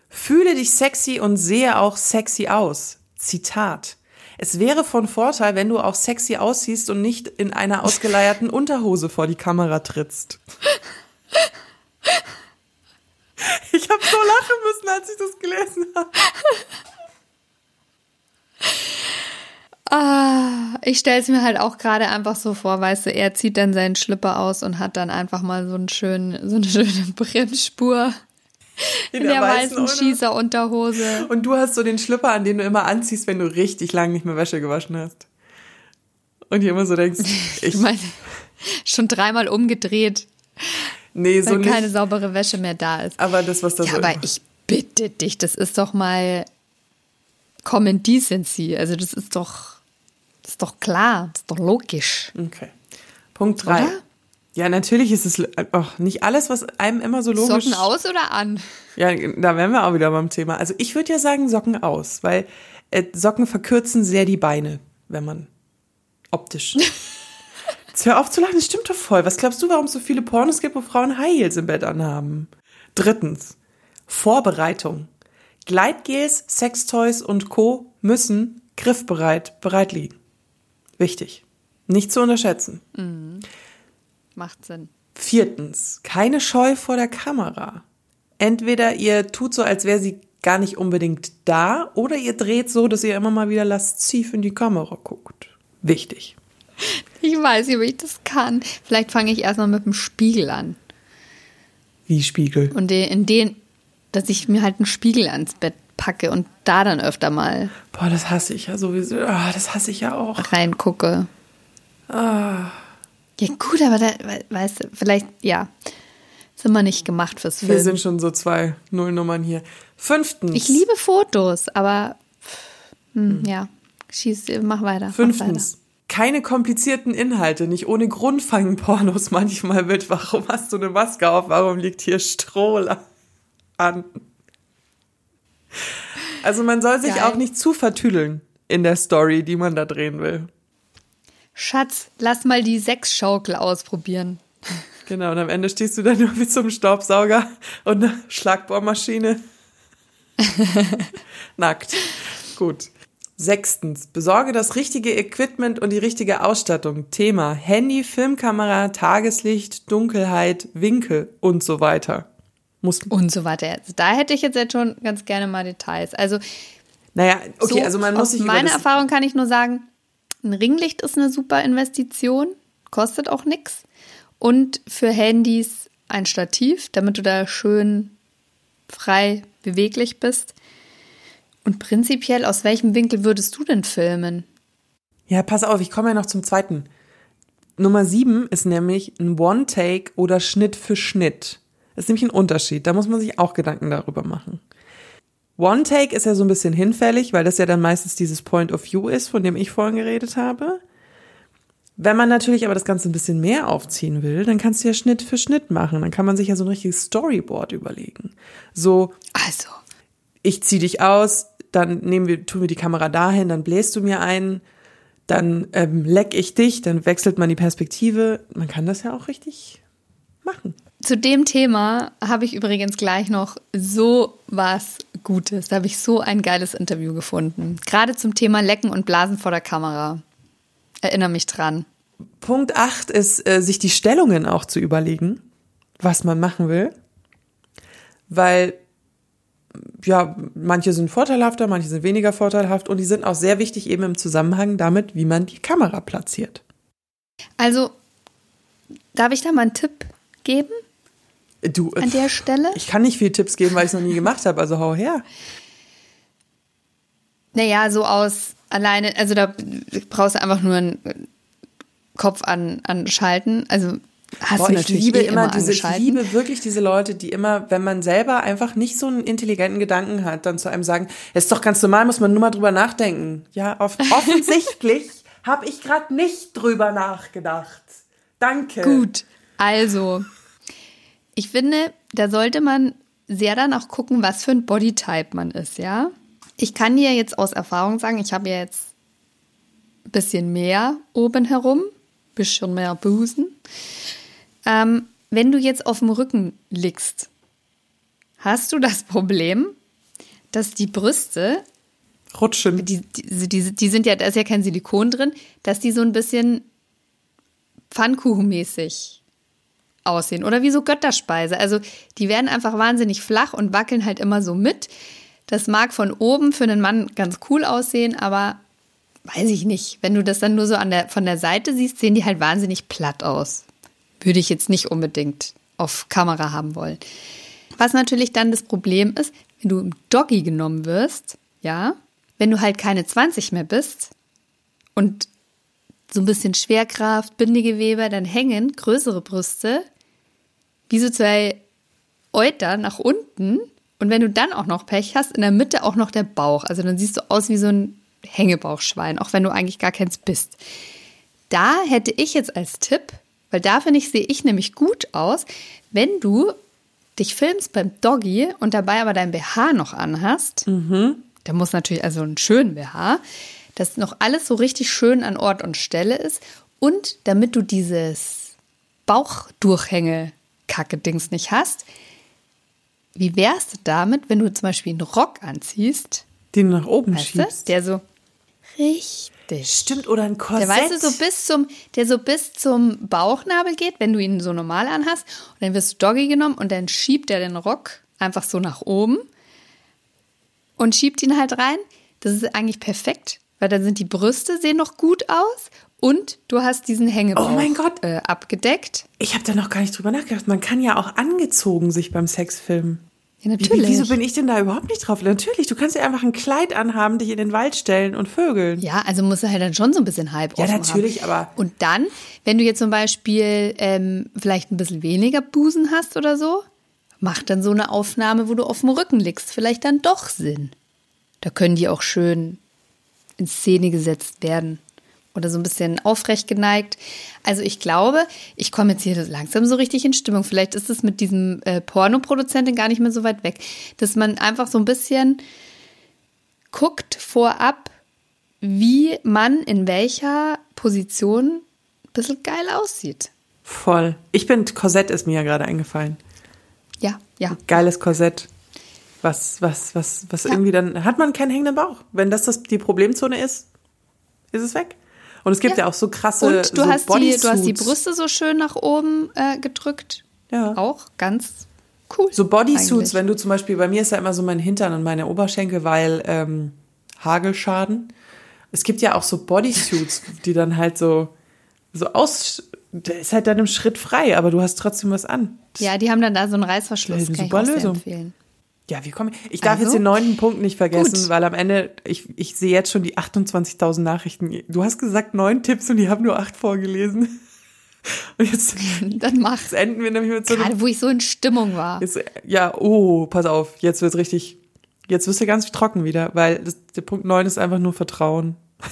Fühle dich sexy und sehe auch sexy aus. Zitat. Es wäre von Vorteil, wenn du auch sexy aussiehst und nicht in einer ausgeleierten Unterhose vor die Kamera trittst. Ich habe so lachen müssen, als ich das gelesen habe. Ah, ich stelle es mir halt auch gerade einfach so vor, weißt du, er zieht dann seinen Schlipper aus und hat dann einfach mal so, einen schönen, so eine schöne Bremsspur In, in der, der weißen, weißen Schießer Und du hast so den Schlüpper, an den du immer anziehst, wenn du richtig lange nicht mehr Wäsche gewaschen hast. Und hier immer so denkst, ich meine, schon dreimal umgedreht. Nee, so nicht. keine saubere Wäsche mehr da ist. Aber das, was da ja, so Aber ich bitte dich, das ist doch mal Common Decency. Also das ist doch, das ist doch klar, das ist doch logisch. Okay. Punkt 3. Ja, natürlich ist es oh, nicht alles, was einem immer so logisch. Socken aus oder an? Ja, da wären wir auch wieder beim Thema. Also ich würde ja sagen Socken aus, weil äh, Socken verkürzen sehr die Beine, wenn man optisch. Jetzt hör auf zu lachen, das stimmt doch voll. Was glaubst du, warum es so viele Pornos gibt, wo Frauen High Heels im Bett anhaben? Drittens, Vorbereitung. Gleitgels, Sextoys und Co. müssen griffbereit bereit liegen. Wichtig. Nicht zu unterschätzen. Mhm. Macht Sinn. Viertens, keine Scheu vor der Kamera. Entweder ihr tut so, als wäre sie gar nicht unbedingt da, oder ihr dreht so, dass ihr immer mal wieder lasziv in die Kamera guckt. Wichtig. Ich weiß nicht, ob ich das kann. Vielleicht fange ich erstmal mit dem Spiegel an. Wie Spiegel? Und in den, dass ich mir halt einen Spiegel ans Bett packe und da dann öfter mal. Boah, das hasse ich ja sowieso. Oh, das hasse ich ja auch. Reingucke. Ah. Ja, gut, aber da, weißt du, vielleicht, ja, sind wir nicht gemacht fürs Film. Wir sind schon so zwei Nullnummern hier. Fünftens. Ich liebe Fotos, aber hm, ja, schieß, mach weiter. Fünftens. Mach weiter. Keine komplizierten Inhalte, nicht ohne Grund fangen Pornos manchmal mit. Warum hast du eine Maske auf? Warum liegt hier Stroh an? Also man soll sich Geil. auch nicht zu vertüdeln in der Story, die man da drehen will. Schatz, lass mal die Sexschaukel ausprobieren. Genau, und am Ende stehst du dann nur mit so einem Staubsauger und einer Schlagbohrmaschine. Nackt. Gut. Sechstens, besorge das richtige Equipment und die richtige Ausstattung. Thema Handy, Filmkamera, Tageslicht, Dunkelheit, Winkel und so weiter. Muss, Und so weiter. Also da hätte ich jetzt, jetzt schon ganz gerne mal Details. Also, naja, okay, so, also man muss aus sich über meiner Erfahrung kann ich nur sagen, ein Ringlicht ist eine super Investition, kostet auch nichts. Und für Handys ein Stativ, damit du da schön frei beweglich bist. Und prinzipiell, aus welchem Winkel würdest du denn filmen? Ja, pass auf, ich komme ja noch zum zweiten. Nummer sieben ist nämlich ein One-Take oder Schnitt für Schnitt. Das ist nämlich ein Unterschied. Da muss man sich auch Gedanken darüber machen. One-Take ist ja so ein bisschen hinfällig, weil das ja dann meistens dieses Point of View ist, von dem ich vorhin geredet habe. Wenn man natürlich aber das Ganze ein bisschen mehr aufziehen will, dann kannst du ja Schnitt für Schnitt machen. Dann kann man sich ja so ein richtiges Storyboard überlegen. So, Also, ich zieh dich aus, dann nehmen wir, tun wir die Kamera dahin, dann bläst du mir ein, dann ähm, leck ich dich, dann wechselt man die Perspektive. Man kann das ja auch richtig machen. Zu dem Thema habe ich übrigens gleich noch so was Gutes. Da habe ich so ein geiles Interview gefunden. Gerade zum Thema Lecken und Blasen vor der Kamera. Erinnere mich dran. Punkt 8 ist, äh, sich die Stellungen auch zu überlegen, was man machen will. Weil, ja, manche sind vorteilhafter, manche sind weniger vorteilhaft und die sind auch sehr wichtig eben im Zusammenhang damit, wie man die Kamera platziert. Also, darf ich da mal einen Tipp geben Du, an der Stelle? ich kann nicht viel Tipps geben, weil ich es noch nie gemacht habe, also hau her. Naja, so aus alleine, also da brauchst du einfach nur einen Kopf an, anschalten. Also hast Boah, du ich natürlich liebe eh immer immer diese, ich liebe wirklich diese Leute, die immer, wenn man selber einfach nicht so einen intelligenten Gedanken hat, dann zu einem sagen, es ist doch ganz normal, muss man nur mal drüber nachdenken. Ja, off offensichtlich habe ich gerade nicht drüber nachgedacht. Danke. Gut, also, ich finde, da sollte man sehr dann auch gucken, was für ein Bodytype man ist, ja? Ich kann dir jetzt aus Erfahrung sagen, ich habe ja jetzt ein bisschen mehr oben herum, bisschen mehr Busen. Ähm, wenn du jetzt auf dem Rücken liegst, hast du das Problem, dass die Brüste Rutschen. die, die, die, die sind ja, da ist ja kein Silikon drin, dass die so ein bisschen Pfannkuchenmäßig aussehen oder wie so Götterspeise. Also die werden einfach wahnsinnig flach und wackeln halt immer so mit. Das mag von oben für einen Mann ganz cool aussehen, aber weiß ich nicht. Wenn du das dann nur so der, von der Seite siehst, sehen die halt wahnsinnig platt aus. Würde ich jetzt nicht unbedingt auf Kamera haben wollen. Was natürlich dann das Problem ist, wenn du im Doggy genommen wirst, ja, wenn du halt keine 20 mehr bist und so ein bisschen Schwerkraft, Bindegewebe, dann hängen größere Brüste wie so zwei Euter nach unten. Und wenn du dann auch noch Pech hast, in der Mitte auch noch der Bauch. Also dann siehst du aus wie so ein Hängebauchschwein, auch wenn du eigentlich gar keins bist. Da hätte ich jetzt als Tipp, Weil da finde ich, sehe ich nämlich gut aus, wenn du dich filmst beim Doggy und dabei aber dein BH noch anhast. Mhm. Da muss natürlich also einen schönen BH, dass noch alles so richtig schön an Ort und Stelle ist. Und damit du dieses Bauchdurchhänge-Kacke-Dings nicht hast, wie wär's damit, wenn du zum Beispiel einen Rock anziehst, Den du nach oben weißt du, schiebst. der so richtig Stimmt, oder ein Korsett. der weißt du, so bis zum, der so bis zum Bauchnabel geht, wenn du ihn so normal anhast. Und dann wirst du Doggy genommen und dann schiebt er den Rock einfach so nach oben und schiebt ihn halt rein. Das ist eigentlich perfekt, weil dann sind die Brüste sehen noch gut aus und du hast diesen Hängebauch Oh mein Gott. Äh, abgedeckt. Ich habe da noch gar nicht drüber nachgedacht. Man kann ja auch angezogen sich beim Sex filmen. Ja, Wie, natürlich. wieso bin ich denn da überhaupt nicht drauf? Natürlich, du kannst ja einfach ein Kleid anhaben, dich in den Wald stellen und vögeln. Ja, also muss er halt dann schon so ein bisschen halb Ja, natürlich, haben. aber- Und dann, wenn du jetzt zum Beispiel ähm, vielleicht ein bisschen weniger Busen hast oder so, macht dann so eine Aufnahme, wo du auf dem Rücken liegst, vielleicht dann doch Sinn. Da können die auch schön in Szene gesetzt werden. Oder so ein bisschen aufrecht geneigt. Also ich glaube, ich komme jetzt hier langsam so richtig in Stimmung. Vielleicht ist es mit diesem äh, Pornoproduzentin gar nicht mehr so weit weg, dass man einfach so ein bisschen guckt vorab, wie man in welcher Position ein bisschen geil aussieht. Voll. Ich bin, Korsett ist mir ja gerade eingefallen. Ja, ja. Geiles Korsett. Was, was, was, was Ja. irgendwie dann, hat man keinen hängenden Bauch. Wenn das, das die Problemzone ist, ist es weg. Und es gibt ja, Ja. auch so krasse Und du, so hast die, du hast die Bodysuits. Brüste so schön nach oben äh, gedrückt. Ja. Auch ganz cool. So Bodysuits, wenn du zum Beispiel, bei mir ist ja immer so mein Hintern und meine Oberschenkel, weil ähm, Hagelschaden. Es gibt ja auch so Bodysuits, die dann halt so, so aus, der ist halt dann im Schritt frei, aber du hast trotzdem was an. Ja, die haben dann da so einen Reißverschluss. Das ist eine super Lösung. empfehlen. Ja, wie komme ich? Ich darf Also? jetzt den neunten Punkt nicht vergessen, Gut. weil am Ende, ich, ich sehe jetzt schon die 28.000 Nachrichten. Du hast gesagt neun Tipps und die haben nur acht vorgelesen. Und jetzt, Dann mach's. jetzt enden wir nämlich mit so einem Gerade wo ich so in Stimmung war. Jetzt, ja, oh, pass auf, jetzt wird's richtig, jetzt wirst du ganz trocken wieder, weil das, der Punkt 9 ist einfach nur Vertrauen.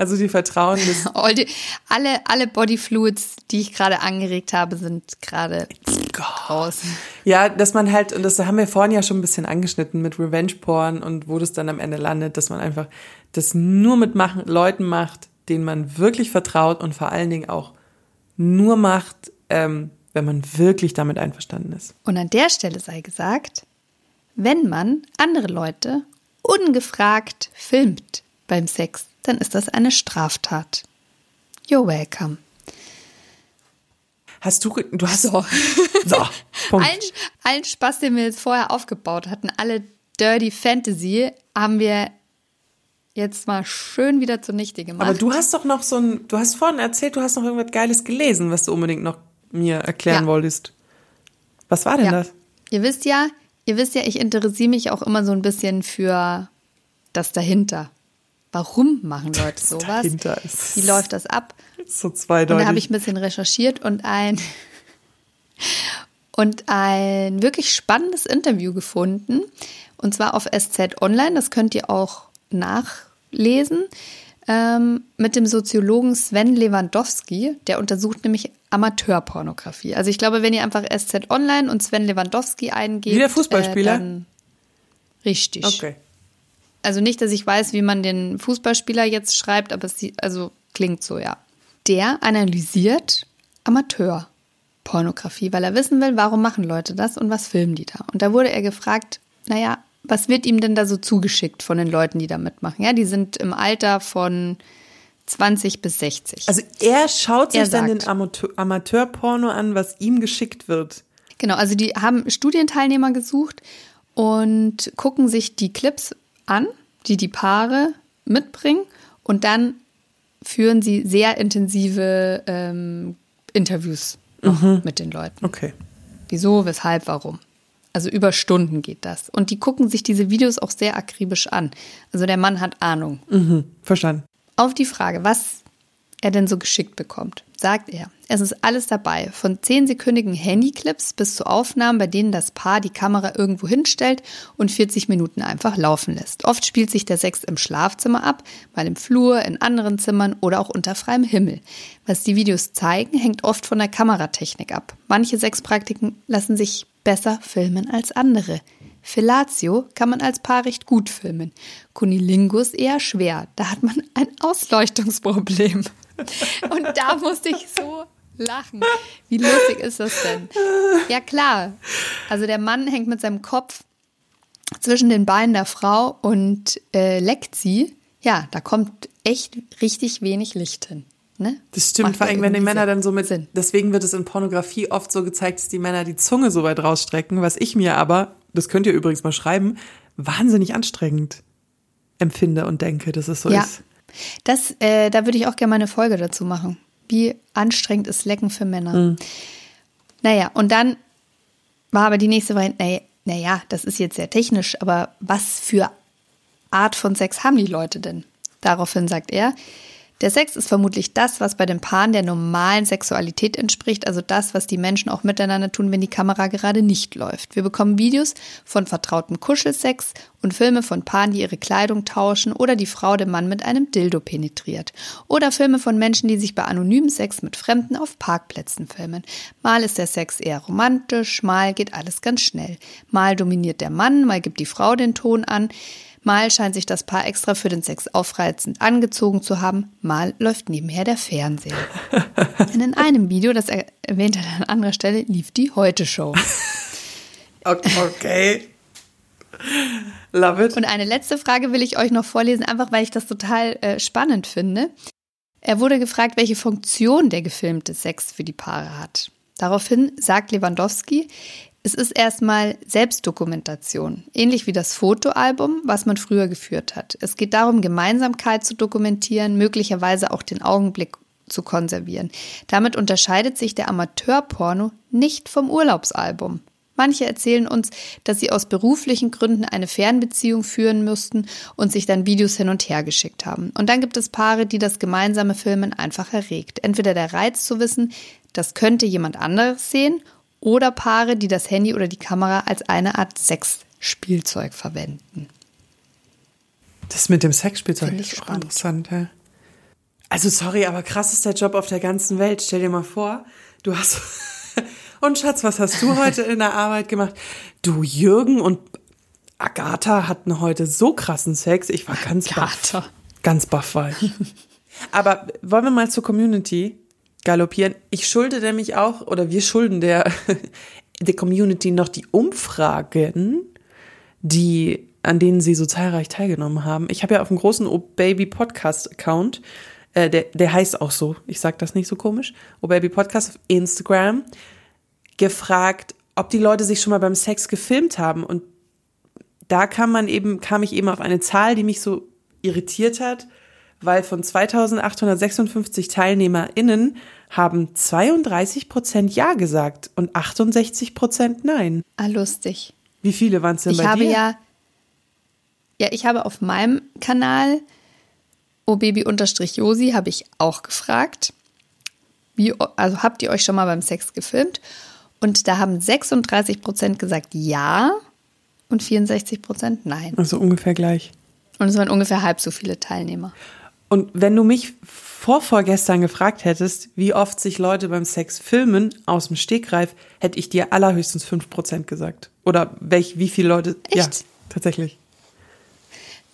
Also die Vertrauen des, alle, alle Bodyfluids, die ich gerade angeregt habe, sind gerade raus. Ja, dass man halt, und das haben wir vorhin ja schon ein bisschen angeschnitten mit Revenge Porn und wo das dann am Ende landet, dass man einfach das nur mit machen, Leuten macht, denen man wirklich vertraut und vor allen Dingen auch nur macht, ähm, wenn man wirklich damit einverstanden ist. Und an der Stelle sei gesagt, wenn man andere Leute ungefragt filmt beim Sex, dann ist das eine Straftat. You're welcome. Hast du, du hast, So. so, Punkt. Allen, allen Spaß, den wir jetzt vorher aufgebaut hatten, alle Dirty Fantasy, haben wir jetzt mal schön wieder zunichte gemacht. Aber du hast doch noch so ein, du hast vorhin erzählt, du hast noch irgendwas Geiles gelesen, was du unbedingt noch mir erklären Ja. wolltest. Was war denn Ja. das? Ihr wisst ja, ihr wisst ja, ich interessiere mich auch immer so ein bisschen für das dahinter. Warum machen Leute sowas? dahinter ist- Wie läuft das ab? So Und zweideutig. da habe ich ein bisschen recherchiert und ein und ein wirklich spannendes Interview gefunden. Und zwar auf SZ Online. Das könnt ihr auch nachlesen. Ähm, mit dem Soziologen Sven Lewandowski. Der untersucht nämlich Amateurpornografie. Also ich glaube, wenn ihr einfach SZ Online und Sven Lewandowski eingebt. Wie der Fußballspieler? Äh, richtig. okay. Also nicht, dass ich weiß, wie man den Fußballspieler jetzt schreibt, aber es sieht- also klingt so, ja. Der analysiert Amateurpornografie, weil er wissen will, warum machen Leute das und was filmen die da. Und da wurde er gefragt, naja, was wird ihm denn da so zugeschickt von den Leuten, die da mitmachen? Ja, die sind im Alter von 20 bis 60. Also er schaut sich Er dann den Amateur, Amateurporno an, was ihm geschickt wird. Genau, also die haben Studienteilnehmer gesucht und gucken sich die Clips an, die die Paare mitbringen und dann führen sie sehr intensive ähm, Interviews noch mit den Leuten. Okay. Wieso, weshalb, warum. Also über Stunden geht das. Und die gucken sich diese Videos auch sehr akribisch an. Also der Mann hat Ahnung. Mhm. Verstanden. Auf die Frage, was er denn so geschickt bekommt, sagt er, es ist alles dabei, von 10-sekündigen Handyclips bis zu Aufnahmen, bei denen das Paar die Kamera irgendwo hinstellt und 40 Minuten einfach laufen lässt. Oft spielt sich der Sex im Schlafzimmer ab, mal im Flur, in anderen Zimmern oder auch unter freiem Himmel. Was die Videos zeigen, hängt oft von der Kameratechnik ab. Manche Sexpraktiken lassen sich besser filmen als andere. Fellatio kann man als Paar recht gut filmen. Kunilingus eher schwer. Da hat man ein Ausleuchtungsproblem. Und da musste ich so lachen. Wie lustig ist das denn? Ja klar. Also der Mann hängt mit seinem Kopf zwischen den Beinen der Frau und äh, leckt sie. Ja, da kommt echt richtig wenig Licht hin. Ne? Das stimmt, Macht vor allem wenn die Männer dann so mit, Sinn. deswegen wird es in Pornografie oft so gezeigt, dass die Männer die Zunge so weit rausstrecken, was ich mir aber, das könnt ihr übrigens mal schreiben, wahnsinnig anstrengend empfinde und denke, dass es so Ja. ist. Das, äh, da würde ich auch gerne mal eine Folge dazu machen. Wie anstrengend ist Lecken für Männer. Naja, und dann war aber die nächste Variante, naja, naja, das ist jetzt sehr technisch, aber was für Art von Sex haben die Leute denn? Daraufhin sagt er, der Sex ist vermutlich das, was bei den Paaren der normalen Sexualität entspricht, also das, was die Menschen auch miteinander tun, wenn die Kamera gerade nicht läuft. Wir bekommen Videos von vertrautem Kuschelsex und Filme von Paaren, die ihre Kleidung tauschen oder die Frau den Mann mit einem Dildo penetriert. Oder Filme von Menschen, die sich bei anonymem Sex mit Fremden auf Parkplätzen filmen. Mal ist der Sex eher romantisch, mal geht alles ganz schnell. Mal dominiert der Mann, mal gibt die Frau den Ton an. Mal scheint sich das Paar extra für den Sex aufreizend angezogen zu haben, mal läuft nebenher der Fernseher. Und in einem Video, das er erwähnt hat an anderer Stelle, lief die Heute-Show. Okay. Love it. Und eine letzte Frage will ich euch noch vorlesen, einfach weil ich das total äh, spannend finde. Er wurde gefragt, welche Funktion der gefilmte Sex für die Paare hat. Daraufhin sagt Lewandowski, es ist erstmal Selbstdokumentation, ähnlich wie das Fotoalbum, was man früher geführt hat. Es geht darum, Gemeinsamkeit zu dokumentieren, möglicherweise auch den Augenblick zu konservieren. Damit unterscheidet sich der Amateurporno nicht vom Urlaubsalbum. Manche erzählen uns, dass sie aus beruflichen Gründen eine Fernbeziehung führen mussten und sich dann Videos hin und her geschickt haben. Und dann gibt es Paare, die das gemeinsame Filmen einfach erregt. Entweder der Reiz zu wissen, das könnte jemand anderes sehen, oder Paare, die das Handy oder die Kamera als eine Art Sexspielzeug verwenden. Das mit dem Sexspielzeug ist auch spannend. interessant, ja. Also sorry, aber krass ist der Job auf der ganzen Welt. Stell dir mal vor, du hast und Schatz, was hast du heute in der Arbeit gemacht? Du Jürgen und Agatha hatten heute so krassen Sex. Ich war ganz baff. Agatha. Ganz baff war ich. Aber wollen wir mal zur Community galoppieren? Ich schulde nämlich auch, oder wir schulden der, der Community noch die Umfragen, die, an denen sie so zahlreich teilgenommen haben. Ich habe ja auf dem großen O Baby Podcast Account, äh, der, der heißt auch so, ich sag das nicht so komisch, O Baby Podcast auf Instagram, gefragt, ob die Leute sich schon mal beim Sex gefilmt haben. Und da kam man eben, kam ich eben auf eine Zahl, die mich so irritiert hat, weil von 2856 TeilnehmerInnen haben 32 Prozent Ja gesagt und 68 Prozent Nein. Ah, lustig. Wie viele waren es denn Ich bei habe dir? ja, ja, ich habe auf meinem Kanal, obaby-josi, habe ich auch gefragt, wie, also habt ihr euch schon mal beim Sex gefilmt? Und da haben 36 Prozent gesagt ja und 64 Prozent nein. Also ungefähr gleich. Und es waren ungefähr halb so viele Teilnehmer. Und wenn du mich vor vorgestern gefragt hättest, wie oft sich Leute beim Sex filmen aus dem Stegreif, hätte ich dir allerhöchstens 5% gesagt. Oder welch, wie viele Leute. Ja, Echt? tatsächlich.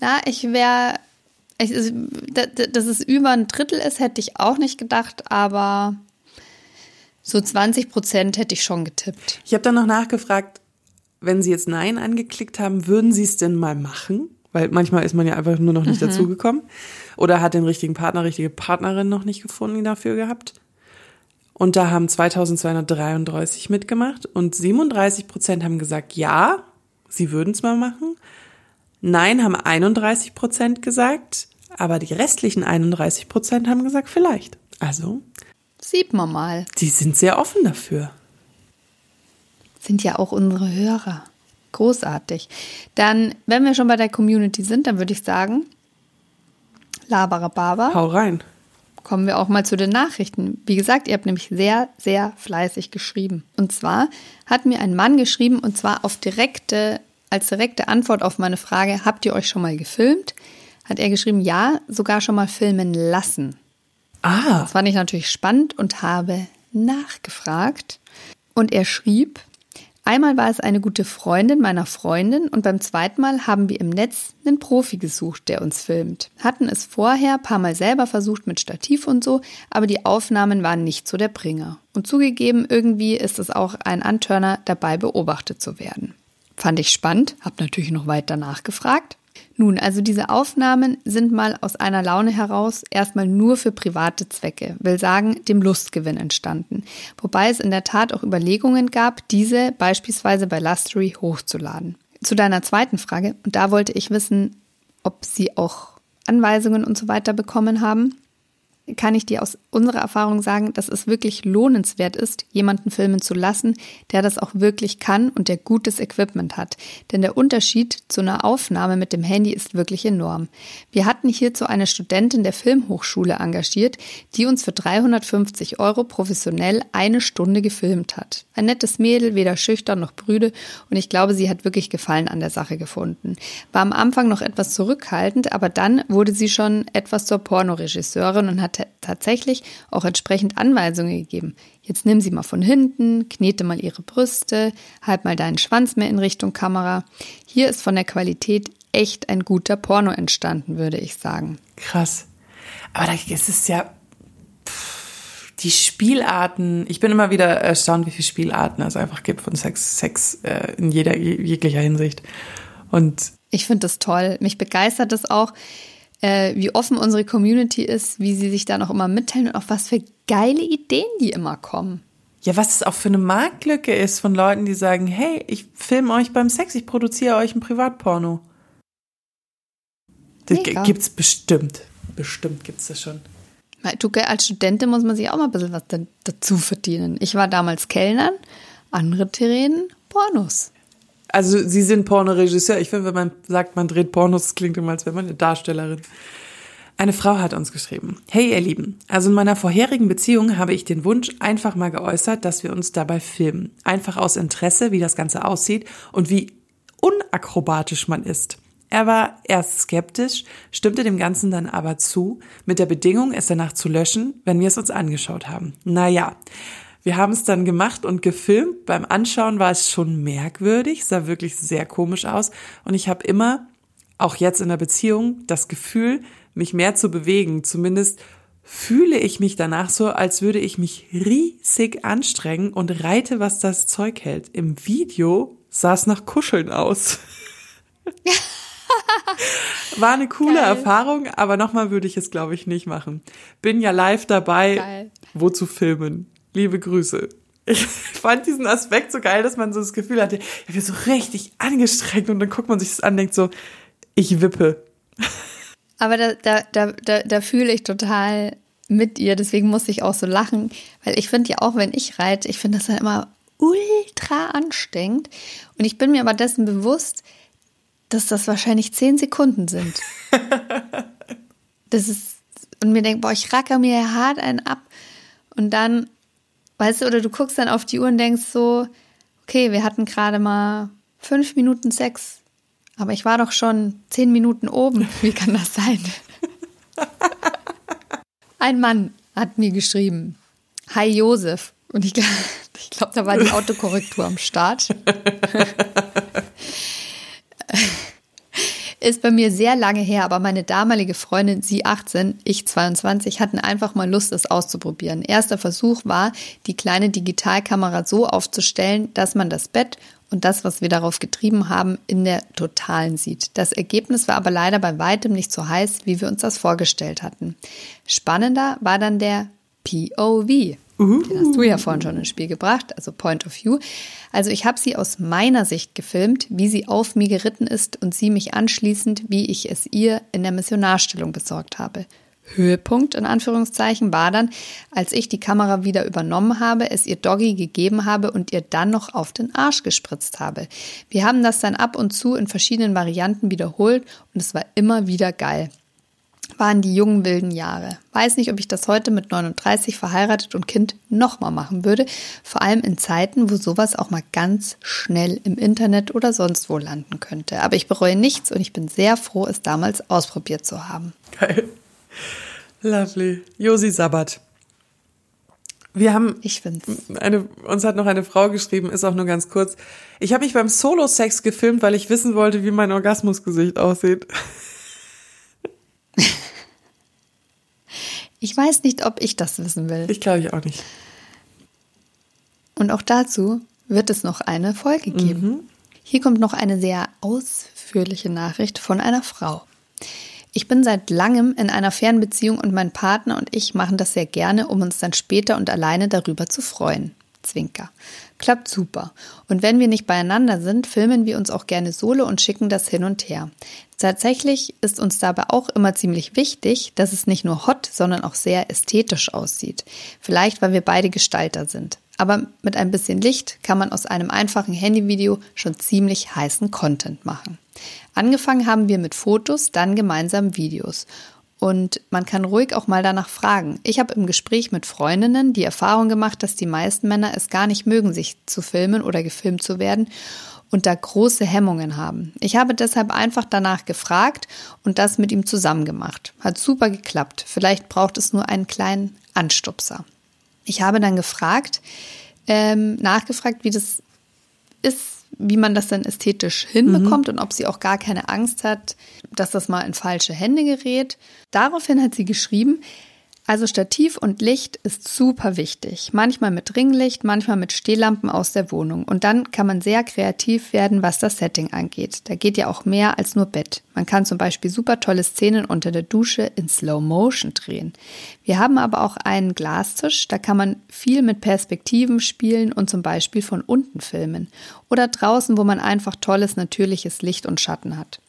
Na, ich wäre, da- dass es über ein Drittel ist, hätte ich auch nicht gedacht, aber so 20 Prozent hätte ich schon getippt. Ich habe dann noch nachgefragt, wenn sie jetzt Nein angeklickt haben, würden sie es denn mal machen? Weil manchmal ist man ja einfach nur noch nicht dazugekommen. Oder hat den richtigen Partner, richtige Partnerin noch nicht gefunden dafür gehabt. Und da haben 2233 mitgemacht und 37 Prozent haben gesagt, ja, sie würden es mal machen. Nein haben 31 Prozent gesagt, aber die restlichen 31 Prozent haben gesagt, vielleicht. Also, Sieht man mal. die sind sehr offen dafür. Sind ja auch unsere Hörer. Großartig. Dann, wenn wir schon bei der Community sind, dann würde ich sagen, Labara Baba, Hau rein. kommen wir auch mal zu den Nachrichten. Wie gesagt, ihr habt nämlich sehr, sehr fleißig geschrieben. Und zwar hat mir ein Mann geschrieben, und zwar auf direkte, als direkte Antwort auf meine Frage, habt ihr euch schon mal gefilmt? Hat er geschrieben, ja, sogar schon mal filmen lassen. Ah. Das fand ich natürlich spannend und habe nachgefragt. Und er schrieb, Einmal war es eine gute Freundin meiner Freundin und beim zweiten Mal haben wir im Netz einen Profi gesucht, der uns filmt. Hatten es vorher paar Mal selber versucht mit Stativ und so, aber die Aufnahmen waren nicht so der Bringer. Und zugegeben, irgendwie ist es auch ein Antörner, dabei beobachtet zu werden. Fand ich spannend, hab natürlich noch weiter nachgefragt. Nun, also diese Aufnahmen sind mal aus einer Laune heraus erstmal nur für private Zwecke, will sagen, dem Lustgewinn entstanden. Wobei es in der Tat auch Überlegungen gab, diese beispielsweise bei Lustery hochzuladen. Zu deiner zweiten Frage, und da wollte ich wissen, ob Sie auch Anweisungen und so weiter bekommen haben kann ich dir aus unserer Erfahrung sagen, dass es wirklich lohnenswert ist, jemanden filmen zu lassen, der das auch wirklich kann und der gutes Equipment hat. Denn der Unterschied zu einer Aufnahme mit dem Handy ist wirklich enorm. Wir hatten hierzu eine Studentin der Filmhochschule engagiert, die uns für 350 Euro professionell eine Stunde gefilmt hat. Ein nettes Mädel, weder schüchtern noch brüde und ich glaube, sie hat wirklich Gefallen an der Sache gefunden. War am Anfang noch etwas zurückhaltend, aber dann wurde sie schon etwas zur Pornoregisseurin und hat tatsächlich auch entsprechend Anweisungen gegeben. Jetzt nimm sie mal von hinten, knete mal ihre Brüste, halt mal deinen Schwanz mehr in Richtung Kamera. Hier ist von der Qualität echt ein guter Porno entstanden, würde ich sagen. Krass. Aber da ist es ja die Spielarten. Ich bin immer wieder erstaunt, wie viele Spielarten es einfach gibt von Sex, Sex äh, in jeder jeglicher Hinsicht. Und ich finde das toll. Mich begeistert es auch äh, wie offen unsere Community ist, wie sie sich da noch immer mitteilen und auch was für geile Ideen die immer kommen. Ja, was es auch für eine Marktlücke ist von Leuten, die sagen, hey, ich filme euch beim Sex, ich produziere euch ein Privatporno. Das Mega. gibt's bestimmt. Bestimmt gibt's das schon. Du, als Studentin muss man sich auch mal ein bisschen was dazu verdienen. Ich war damals Kellnern, andere drehen Pornos. Also sie sind Pornoregisseur. Ich finde, wenn man sagt, man dreht Pornos, klingt immer, als wäre man eine Darstellerin. Eine Frau hat uns geschrieben. Hey ihr Lieben, also in meiner vorherigen Beziehung habe ich den Wunsch einfach mal geäußert, dass wir uns dabei filmen. Einfach aus Interesse, wie das Ganze aussieht und wie unakrobatisch man ist. Er war erst skeptisch, stimmte dem Ganzen dann aber zu, mit der Bedingung, es danach zu löschen, wenn wir es uns angeschaut haben. Naja, wir haben es dann gemacht und gefilmt. Beim Anschauen war es schon merkwürdig, sah wirklich sehr komisch aus. Und ich habe immer, auch jetzt in der Beziehung, das Gefühl, mich mehr zu bewegen. Zumindest fühle ich mich danach so, als würde ich mich riesig anstrengen und reite, was das Zeug hält. Im Video sah es nach Kuscheln aus. War eine coole Geil. Erfahrung, aber nochmal würde ich es, glaube ich, nicht machen. Bin ja live dabei, Geil. wo zu filmen. Liebe Grüße. Ich fand diesen Aspekt so geil, dass man so das Gefühl hatte, er wird so richtig angestrengt und dann guckt man sich das an und denkt so, ich wippe. Aber da, da, da, da, da fühle ich total mit ihr, deswegen muss ich auch so lachen, weil ich finde ja auch, wenn ich reite, ich finde das dann immer ultra anstrengend und ich bin mir aber dessen bewusst, dass das wahrscheinlich zehn Sekunden sind. das ist, und mir denkt, boah, ich racker mir hart einen ab und dann Weißt du, oder du guckst dann auf die Uhr und denkst so, okay, wir hatten gerade mal fünf Minuten Sex, aber ich war doch schon zehn Minuten oben. Wie kann das sein? Ein Mann hat mir geschrieben, Hi Josef. Und ich, ich glaube, da war die Autokorrektur am Start. Ist bei mir sehr lange her, aber meine damalige Freundin, sie 18, ich 22, hatten einfach mal Lust, es auszuprobieren. Erster Versuch war, die kleine Digitalkamera so aufzustellen, dass man das Bett und das, was wir darauf getrieben haben, in der totalen sieht. Das Ergebnis war aber leider bei weitem nicht so heiß, wie wir uns das vorgestellt hatten. Spannender war dann der POV. Den hast du ja vorhin schon ins Spiel gebracht, also Point of View. Also ich habe sie aus meiner Sicht gefilmt, wie sie auf mir geritten ist und sie mich anschließend, wie ich es ihr in der Missionarstellung besorgt habe. Höhepunkt in Anführungszeichen war dann, als ich die Kamera wieder übernommen habe, es ihr Doggy gegeben habe und ihr dann noch auf den Arsch gespritzt habe. Wir haben das dann ab und zu in verschiedenen Varianten wiederholt und es war immer wieder geil. Waren die jungen wilden Jahre. Weiß nicht, ob ich das heute mit 39 verheiratet und Kind nochmal machen würde. Vor allem in Zeiten, wo sowas auch mal ganz schnell im Internet oder sonst wo landen könnte. Aber ich bereue nichts und ich bin sehr froh, es damals ausprobiert zu haben. Geil. Lovely. Josi Sabbat. Wir haben ich find's. eine uns hat noch eine Frau geschrieben, ist auch nur ganz kurz. Ich habe mich beim Solo Sex gefilmt, weil ich wissen wollte, wie mein Orgasmusgesicht aussieht. Ich weiß nicht, ob ich das wissen will. Ich glaube ich auch nicht. Und auch dazu wird es noch eine Folge geben. Mhm. Hier kommt noch eine sehr ausführliche Nachricht von einer Frau. Ich bin seit langem in einer Fernbeziehung und mein Partner und ich machen das sehr gerne, um uns dann später und alleine darüber zu freuen. Zwinker. Klappt super. Und wenn wir nicht beieinander sind, filmen wir uns auch gerne solo und schicken das hin und her. Tatsächlich ist uns dabei auch immer ziemlich wichtig, dass es nicht nur hot, sondern auch sehr ästhetisch aussieht. Vielleicht, weil wir beide Gestalter sind. Aber mit ein bisschen Licht kann man aus einem einfachen Handyvideo schon ziemlich heißen Content machen. Angefangen haben wir mit Fotos, dann gemeinsam Videos. Und man kann ruhig auch mal danach fragen. Ich habe im Gespräch mit Freundinnen die Erfahrung gemacht, dass die meisten Männer es gar nicht mögen, sich zu filmen oder gefilmt zu werden und da große Hemmungen haben. Ich habe deshalb einfach danach gefragt und das mit ihm zusammen gemacht. Hat super geklappt. Vielleicht braucht es nur einen kleinen Anstupser. Ich habe dann gefragt, ähm, nachgefragt, wie das ist, wie man das dann ästhetisch hinbekommt mhm. und ob sie auch gar keine Angst hat, dass das mal in falsche Hände gerät. Daraufhin hat sie geschrieben, also Stativ und Licht ist super wichtig. Manchmal mit Ringlicht, manchmal mit Stehlampen aus der Wohnung. Und dann kann man sehr kreativ werden, was das Setting angeht. Da geht ja auch mehr als nur Bett. Man kann zum Beispiel super tolle Szenen unter der Dusche in Slow Motion drehen. Wir haben aber auch einen Glastisch, da kann man viel mit Perspektiven spielen und zum Beispiel von unten filmen. Oder draußen, wo man einfach tolles natürliches Licht und Schatten hat.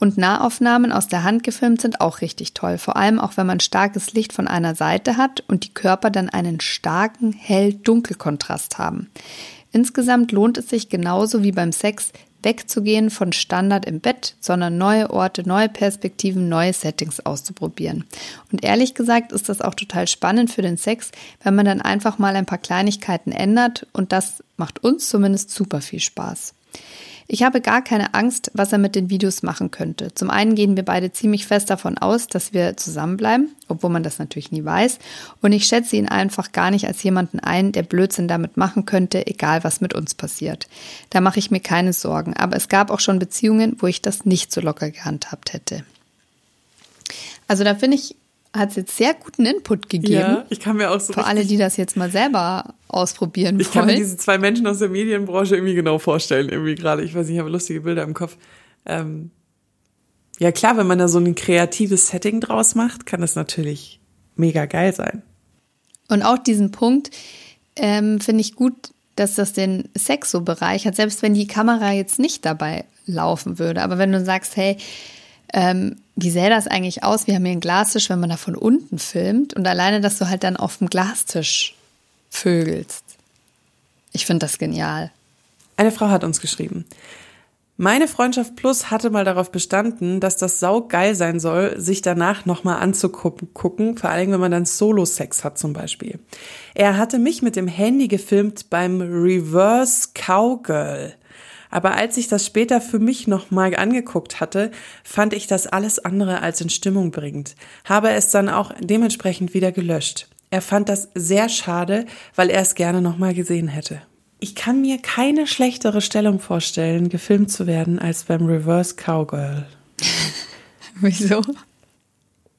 Und Nahaufnahmen aus der Hand gefilmt sind auch richtig toll, vor allem auch wenn man starkes Licht von einer Seite hat und die Körper dann einen starken Hell-Dunkel-Kontrast haben. Insgesamt lohnt es sich genauso wie beim Sex wegzugehen von Standard im Bett, sondern neue Orte, neue Perspektiven, neue Settings auszuprobieren. Und ehrlich gesagt ist das auch total spannend für den Sex, wenn man dann einfach mal ein paar Kleinigkeiten ändert und das macht uns zumindest super viel Spaß. Ich habe gar keine Angst, was er mit den Videos machen könnte. Zum einen gehen wir beide ziemlich fest davon aus, dass wir zusammenbleiben, obwohl man das natürlich nie weiß. Und ich schätze ihn einfach gar nicht als jemanden ein, der Blödsinn damit machen könnte, egal was mit uns passiert. Da mache ich mir keine Sorgen. Aber es gab auch schon Beziehungen, wo ich das nicht so locker gehandhabt hätte. Also da finde ich, hat es jetzt sehr guten Input gegeben. Ja, ich kann mir auch so. Für alle, die das jetzt mal selber ausprobieren wollen. Ich kann mir diese zwei Menschen aus der Medienbranche irgendwie genau vorstellen, irgendwie gerade. Ich weiß nicht, ich habe lustige Bilder im Kopf. Ähm, ja, klar, wenn man da so ein kreatives Setting draus macht, kann das natürlich mega geil sein. Und auch diesen Punkt ähm, finde ich gut, dass das den Sex so bereichert, selbst wenn die Kamera jetzt nicht dabei laufen würde. Aber wenn du sagst, hey, ähm, wie sähe das eigentlich aus? Wir haben hier einen Glastisch, wenn man da von unten filmt und alleine, dass du halt dann auf dem Glastisch vögelst. Ich finde das genial. Eine Frau hat uns geschrieben. Meine Freundschaft Plus hatte mal darauf bestanden, dass das sau geil sein soll, sich danach nochmal anzugucken, vor allem wenn man dann Solo-Sex hat zum Beispiel. Er hatte mich mit dem Handy gefilmt beim Reverse Cowgirl. Aber als ich das später für mich nochmal angeguckt hatte, fand ich das alles andere als in Stimmung bringend, habe es dann auch dementsprechend wieder gelöscht. Er fand das sehr schade, weil er es gerne nochmal gesehen hätte. Ich kann mir keine schlechtere Stellung vorstellen, gefilmt zu werden, als beim Reverse Cowgirl. Wieso?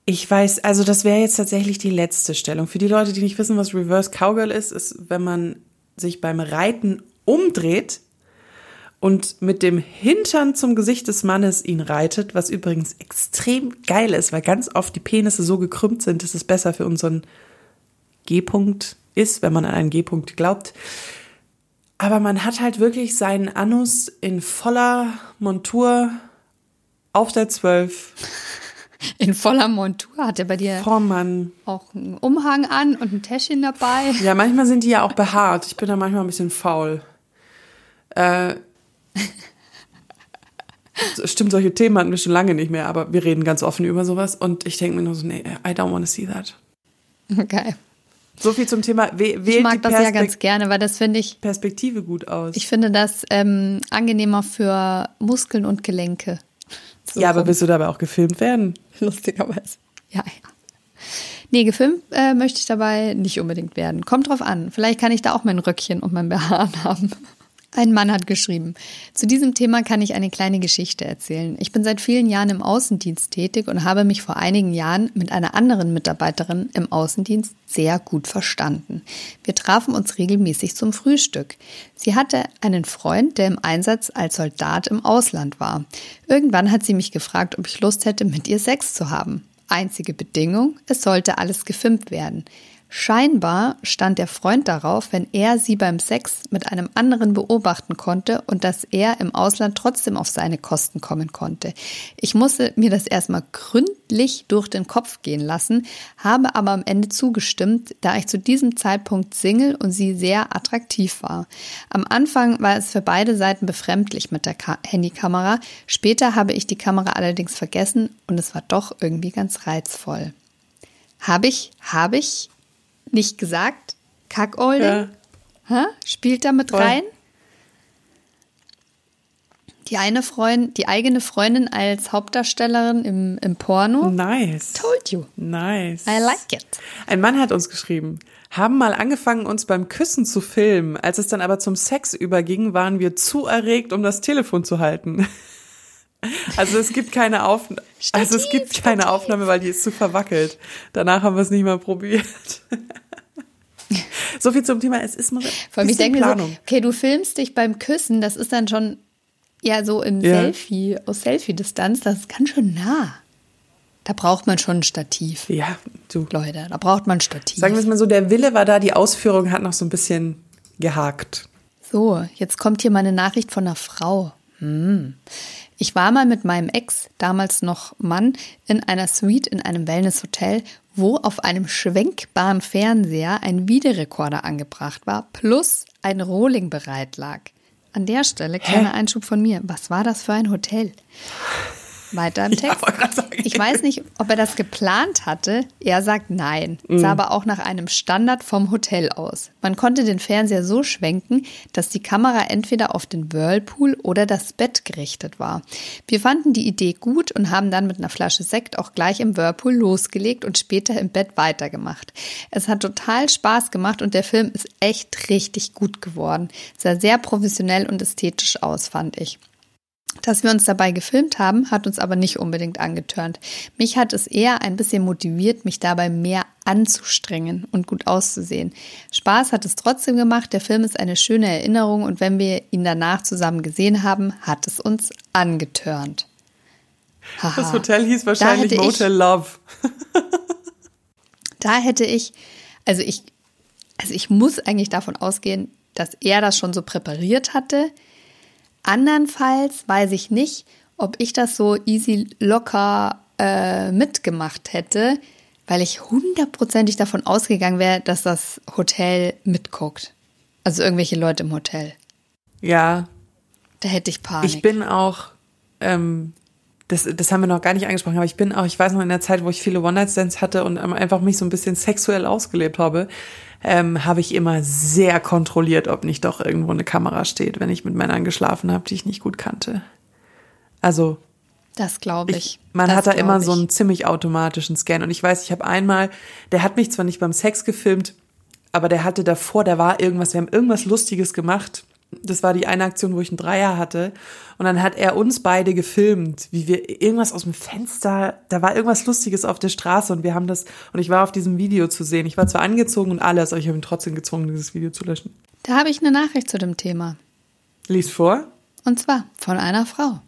Ich weiß, also das wäre jetzt tatsächlich die letzte Stellung. Für die Leute, die nicht wissen, was Reverse Cowgirl ist, ist, wenn man sich beim Reiten umdreht und mit dem Hintern zum Gesicht des Mannes ihn reitet, was übrigens extrem geil ist, weil ganz oft die Penisse so gekrümmt sind, dass es besser für unseren G-Punkt ist, wenn man an einen G-Punkt glaubt. Aber man hat halt wirklich seinen Anus in voller Montur auf der Zwölf. In voller Montur hat er bei dir Vormann. auch einen Umhang an und ein Täschchen dabei. Ja, manchmal sind die ja auch behaart. Ich bin da manchmal ein bisschen faul. Äh, Stimmt, solche Themen hatten wir schon lange nicht mehr, aber wir reden ganz offen über sowas und ich denke mir nur so, nee, I don't want to see that. Okay. So viel zum Thema, wählt Ich mag das ja ganz gerne, weil das finde ich, Perspektive gut aus. ich finde das ähm, angenehmer für Muskeln und Gelenke. So ja, aber willst du dabei auch gefilmt werden? lustigerweise. Ja, ja. Nee, gefilmt äh, möchte ich dabei nicht unbedingt werden. Kommt drauf an. Vielleicht kann ich da auch mein Röckchen und mein BH haben. Ein Mann hat geschrieben, zu diesem Thema kann ich eine kleine Geschichte erzählen. Ich bin seit vielen Jahren im Außendienst tätig und habe mich vor einigen Jahren mit einer anderen Mitarbeiterin im Außendienst sehr gut verstanden. Wir trafen uns regelmäßig zum Frühstück. Sie hatte einen Freund, der im Einsatz als Soldat im Ausland war. Irgendwann hat sie mich gefragt, ob ich Lust hätte, mit ihr Sex zu haben. Einzige Bedingung, es sollte alles gefilmt werden. Scheinbar stand der Freund darauf, wenn er sie beim Sex mit einem anderen beobachten konnte und dass er im Ausland trotzdem auf seine Kosten kommen konnte. Ich musste mir das erstmal gründlich durch den Kopf gehen lassen, habe aber am Ende zugestimmt, da ich zu diesem Zeitpunkt Single und sie sehr attraktiv war. Am Anfang war es für beide Seiten befremdlich mit der Ka Handykamera, später habe ich die Kamera allerdings vergessen und es war doch irgendwie ganz reizvoll. Habe ich, habe ich nicht gesagt? Kackolding? Ja. Spielt da mit Voll. rein? Die eine Freundin, die eigene Freundin als Hauptdarstellerin im, im Porno? Nice. Told you. Nice. I like it. Ein Mann hat uns geschrieben, haben mal angefangen, uns beim Küssen zu filmen. Als es dann aber zum Sex überging, waren wir zu erregt, um das Telefon zu halten. Also es gibt keine Aufnahme. Also es gibt keine. Aufnahme, weil die ist zu verwackelt. Danach haben wir es nicht mal probiert. So viel zum Thema, es ist mal Vor allem, ich denke mir so, Planung. okay, du filmst dich beim Küssen, das ist dann schon ja so im Ja. Selfie, aus Selfie-Distanz, das ist ganz schön nah. Da braucht man schon ein Stativ. Ja, du. Leute, da braucht man ein Stativ. Sagen wir es mal so, der Wille war da, die Ausführung hat noch so ein bisschen gehakt. So, jetzt kommt hier meine Nachricht von einer Frau. Hm. Ich war mal mit meinem Ex, damals noch Mann, in einer Suite in einem Wellnesshotel, wo auf einem schwenkbaren Fernseher ein Videorekorder angebracht war, plus ein Rohling bereit lag. An der Stelle kleiner Einschub von mir. Was war das für ein Hotel? Weiter im Ja, Text. sagen. Ich weiß nicht, ob er das geplant hatte. Er sagt nein. Mhm. Sah aber auch nach einem Standard vom Hotel aus. Man konnte den Fernseher so schwenken, dass die Kamera entweder auf den Whirlpool oder das Bett gerichtet war. Wir fanden die Idee gut und haben dann mit einer Flasche Sekt auch gleich im Whirlpool losgelegt und später im Bett weitergemacht. Es hat total Spaß gemacht und der Film ist echt richtig gut geworden. Sah sehr professionell und ästhetisch aus, fand ich. Dass wir uns dabei gefilmt haben, hat uns aber nicht unbedingt angetörnt. Mich hat es eher ein bisschen motiviert, mich dabei mehr anzustrengen und gut auszusehen. Spaß hat es trotzdem gemacht, der Film ist eine schöne Erinnerung und wenn wir ihn danach zusammen gesehen haben, hat es uns angetörnt. Haha. Das Hotel hieß wahrscheinlich hätte ich- Motel Love. Da hätte ich, also ich, also ich muss eigentlich davon ausgehen, dass er das schon so präpariert hatte. Andernfalls weiß ich nicht, ob ich das so easy locker äh, mitgemacht hätte, weil ich hundertprozentig davon ausgegangen wäre, dass das Hotel mitguckt. Also irgendwelche Leute im Hotel. Ja, Da hätte ich Panik. ich bin auch, ähm, das, das haben wir noch gar nicht angesprochen, aber ich bin auch, ich weiß noch in der Zeit, wo ich viele One-Night-Stands hatte und ähm, einfach mich so ein bisschen sexuell ausgelebt habe, ähm, habe ich immer sehr kontrolliert, ob nicht doch irgendwo eine Kamera steht, wenn ich mit Männern geschlafen habe, die ich nicht gut kannte. Also das glaube ich. ich, man Das hat da immer ich. so einen ziemlich automatischen Scan. Und ich weiß, ich habe einmal, der hat mich zwar nicht beim Sex gefilmt, aber der hatte davor, da war irgendwas, wir haben irgendwas Lustiges gemacht. Das war die eine Aktion, wo ich einen Dreier hatte. Und dann hat er uns beide gefilmt, wie wir irgendwas aus dem Fenster, da war irgendwas Lustiges auf der Straße und wir haben das, und ich war auf diesem Video zu sehen. Ich war zwar angezogen und alles, aber ich habe ihn trotzdem gezwungen, dieses Video zu löschen. Da habe ich eine Nachricht zu dem Thema. Lies vor. Und zwar von einer Frau.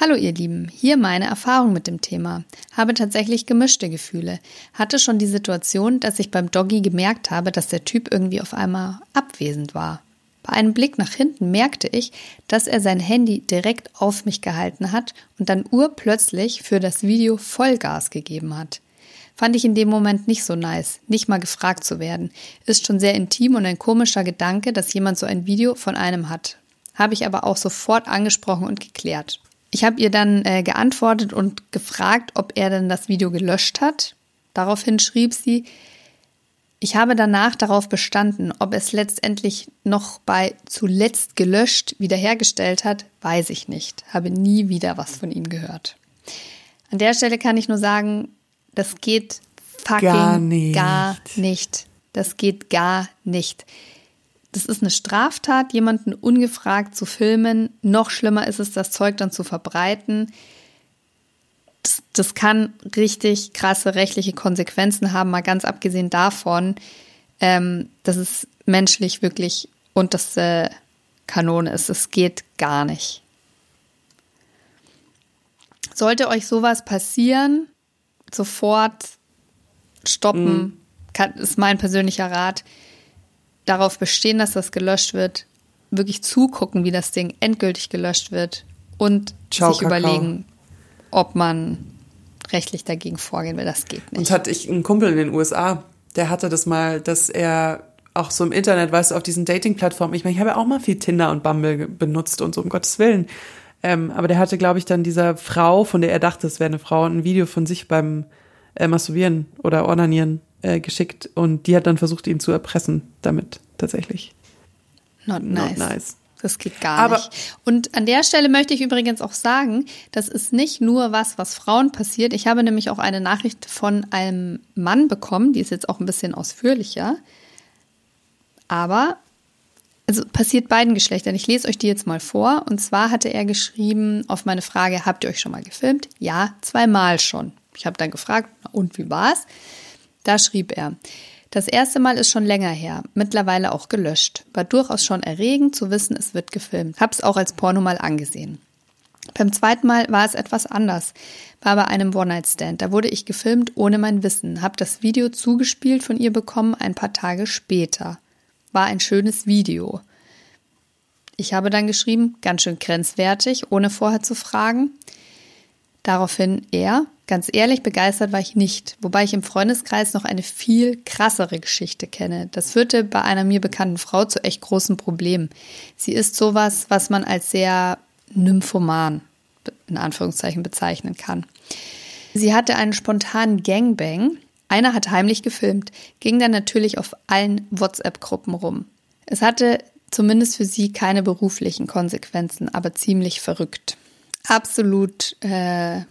Hallo ihr Lieben, hier meine Erfahrung mit dem Thema. Habe tatsächlich gemischte Gefühle. Hatte schon die Situation, dass ich beim Doggy gemerkt habe, dass der Typ irgendwie auf einmal abwesend war. Bei einem Blick nach hinten merkte ich, dass er sein Handy direkt auf mich gehalten hat und dann urplötzlich für das Video Vollgas gegeben hat. Fand ich in dem Moment nicht so nice, nicht mal gefragt zu werden. Ist schon sehr intim und ein komischer Gedanke, dass jemand so ein Video von einem hat. Habe ich aber auch sofort angesprochen und geklärt. Ich habe ihr dann äh, geantwortet und gefragt, ob er denn das Video gelöscht hat. Daraufhin schrieb sie, ich habe danach darauf bestanden, ob es letztendlich noch bei zuletzt gelöscht wiederhergestellt hat, weiß ich nicht. Habe nie wieder was von ihm gehört. An der Stelle kann ich nur sagen, das geht fucking gar nicht. Gar nicht. Das geht gar nicht. Das ist eine Straftat, jemanden ungefragt zu filmen. Noch schlimmer ist es, das Zeug dann zu verbreiten. Das, kann richtig krasse rechtliche Konsequenzen haben, mal ganz abgesehen davon, ähm, dass es menschlich wirklich unterste Kanone ist. Es geht gar nicht. Sollte euch sowas passieren, sofort stoppen, mhm. kann, ist mein persönlicher Rat. Darauf bestehen, dass das gelöscht wird, wirklich zugucken, wie das Ding endgültig gelöscht wird und Ciao, sich Kakao. überlegen, ob man rechtlich dagegen vorgehen will. Das geht nicht. Und hatte ich einen Kumpel in den USA, der hatte das mal, dass er auch so im Internet, weißt du, auf diesen Dating-Plattformen, ich meine, ich habe ja auch mal viel Tinder und Bumble benutzt und so, um Gottes Willen. Ähm, aber der hatte, glaube ich, dann dieser Frau, von der er dachte, es wäre eine Frau, ein Video von sich beim äh, Masturbieren oder Ornanieren äh, geschickt und die hat dann versucht, ihn zu erpressen damit tatsächlich. Not nice. Not nice. Das geht gar Aber nicht. Und an der Stelle möchte ich übrigens auch sagen, das ist nicht nur was, was Frauen passiert. Ich habe nämlich auch eine Nachricht von einem Mann bekommen, die ist jetzt auch ein bisschen ausführlicher. Aber also passiert beiden Geschlechtern. Ich lese euch die jetzt mal vor. Und zwar hatte er geschrieben auf meine Frage, habt ihr euch schon mal gefilmt? Ja, zweimal schon. Ich habe dann gefragt, und wie war's? Da schrieb er, das erste Mal ist schon länger her, mittlerweile auch gelöscht. War durchaus schon erregend zu wissen, es wird gefilmt. Hab's auch als Porno mal angesehen. Beim zweiten Mal war es etwas anders. War bei einem One-Night-Stand. Da wurde ich gefilmt ohne mein Wissen. Hab das Video zugespielt von ihr bekommen ein paar Tage später war ein schönes Video. Ich habe dann geschrieben, ganz schön grenzwertig, ohne vorher zu fragen. Daraufhin er, ganz ehrlich, begeistert war ich nicht, wobei ich im Freundeskreis noch eine viel krassere Geschichte kenne. Das führte bei einer mir bekannten Frau zu echt großen Problemen. Sie ist sowas, was man als sehr nymphoman in Anführungszeichen bezeichnen kann. Sie hatte einen spontanen Gangbang einer hat heimlich gefilmt, ging dann natürlich auf allen WhatsApp-Gruppen rum. Es hatte zumindest für sie keine beruflichen Konsequenzen, aber ziemlich verrückt. Absolut, äh,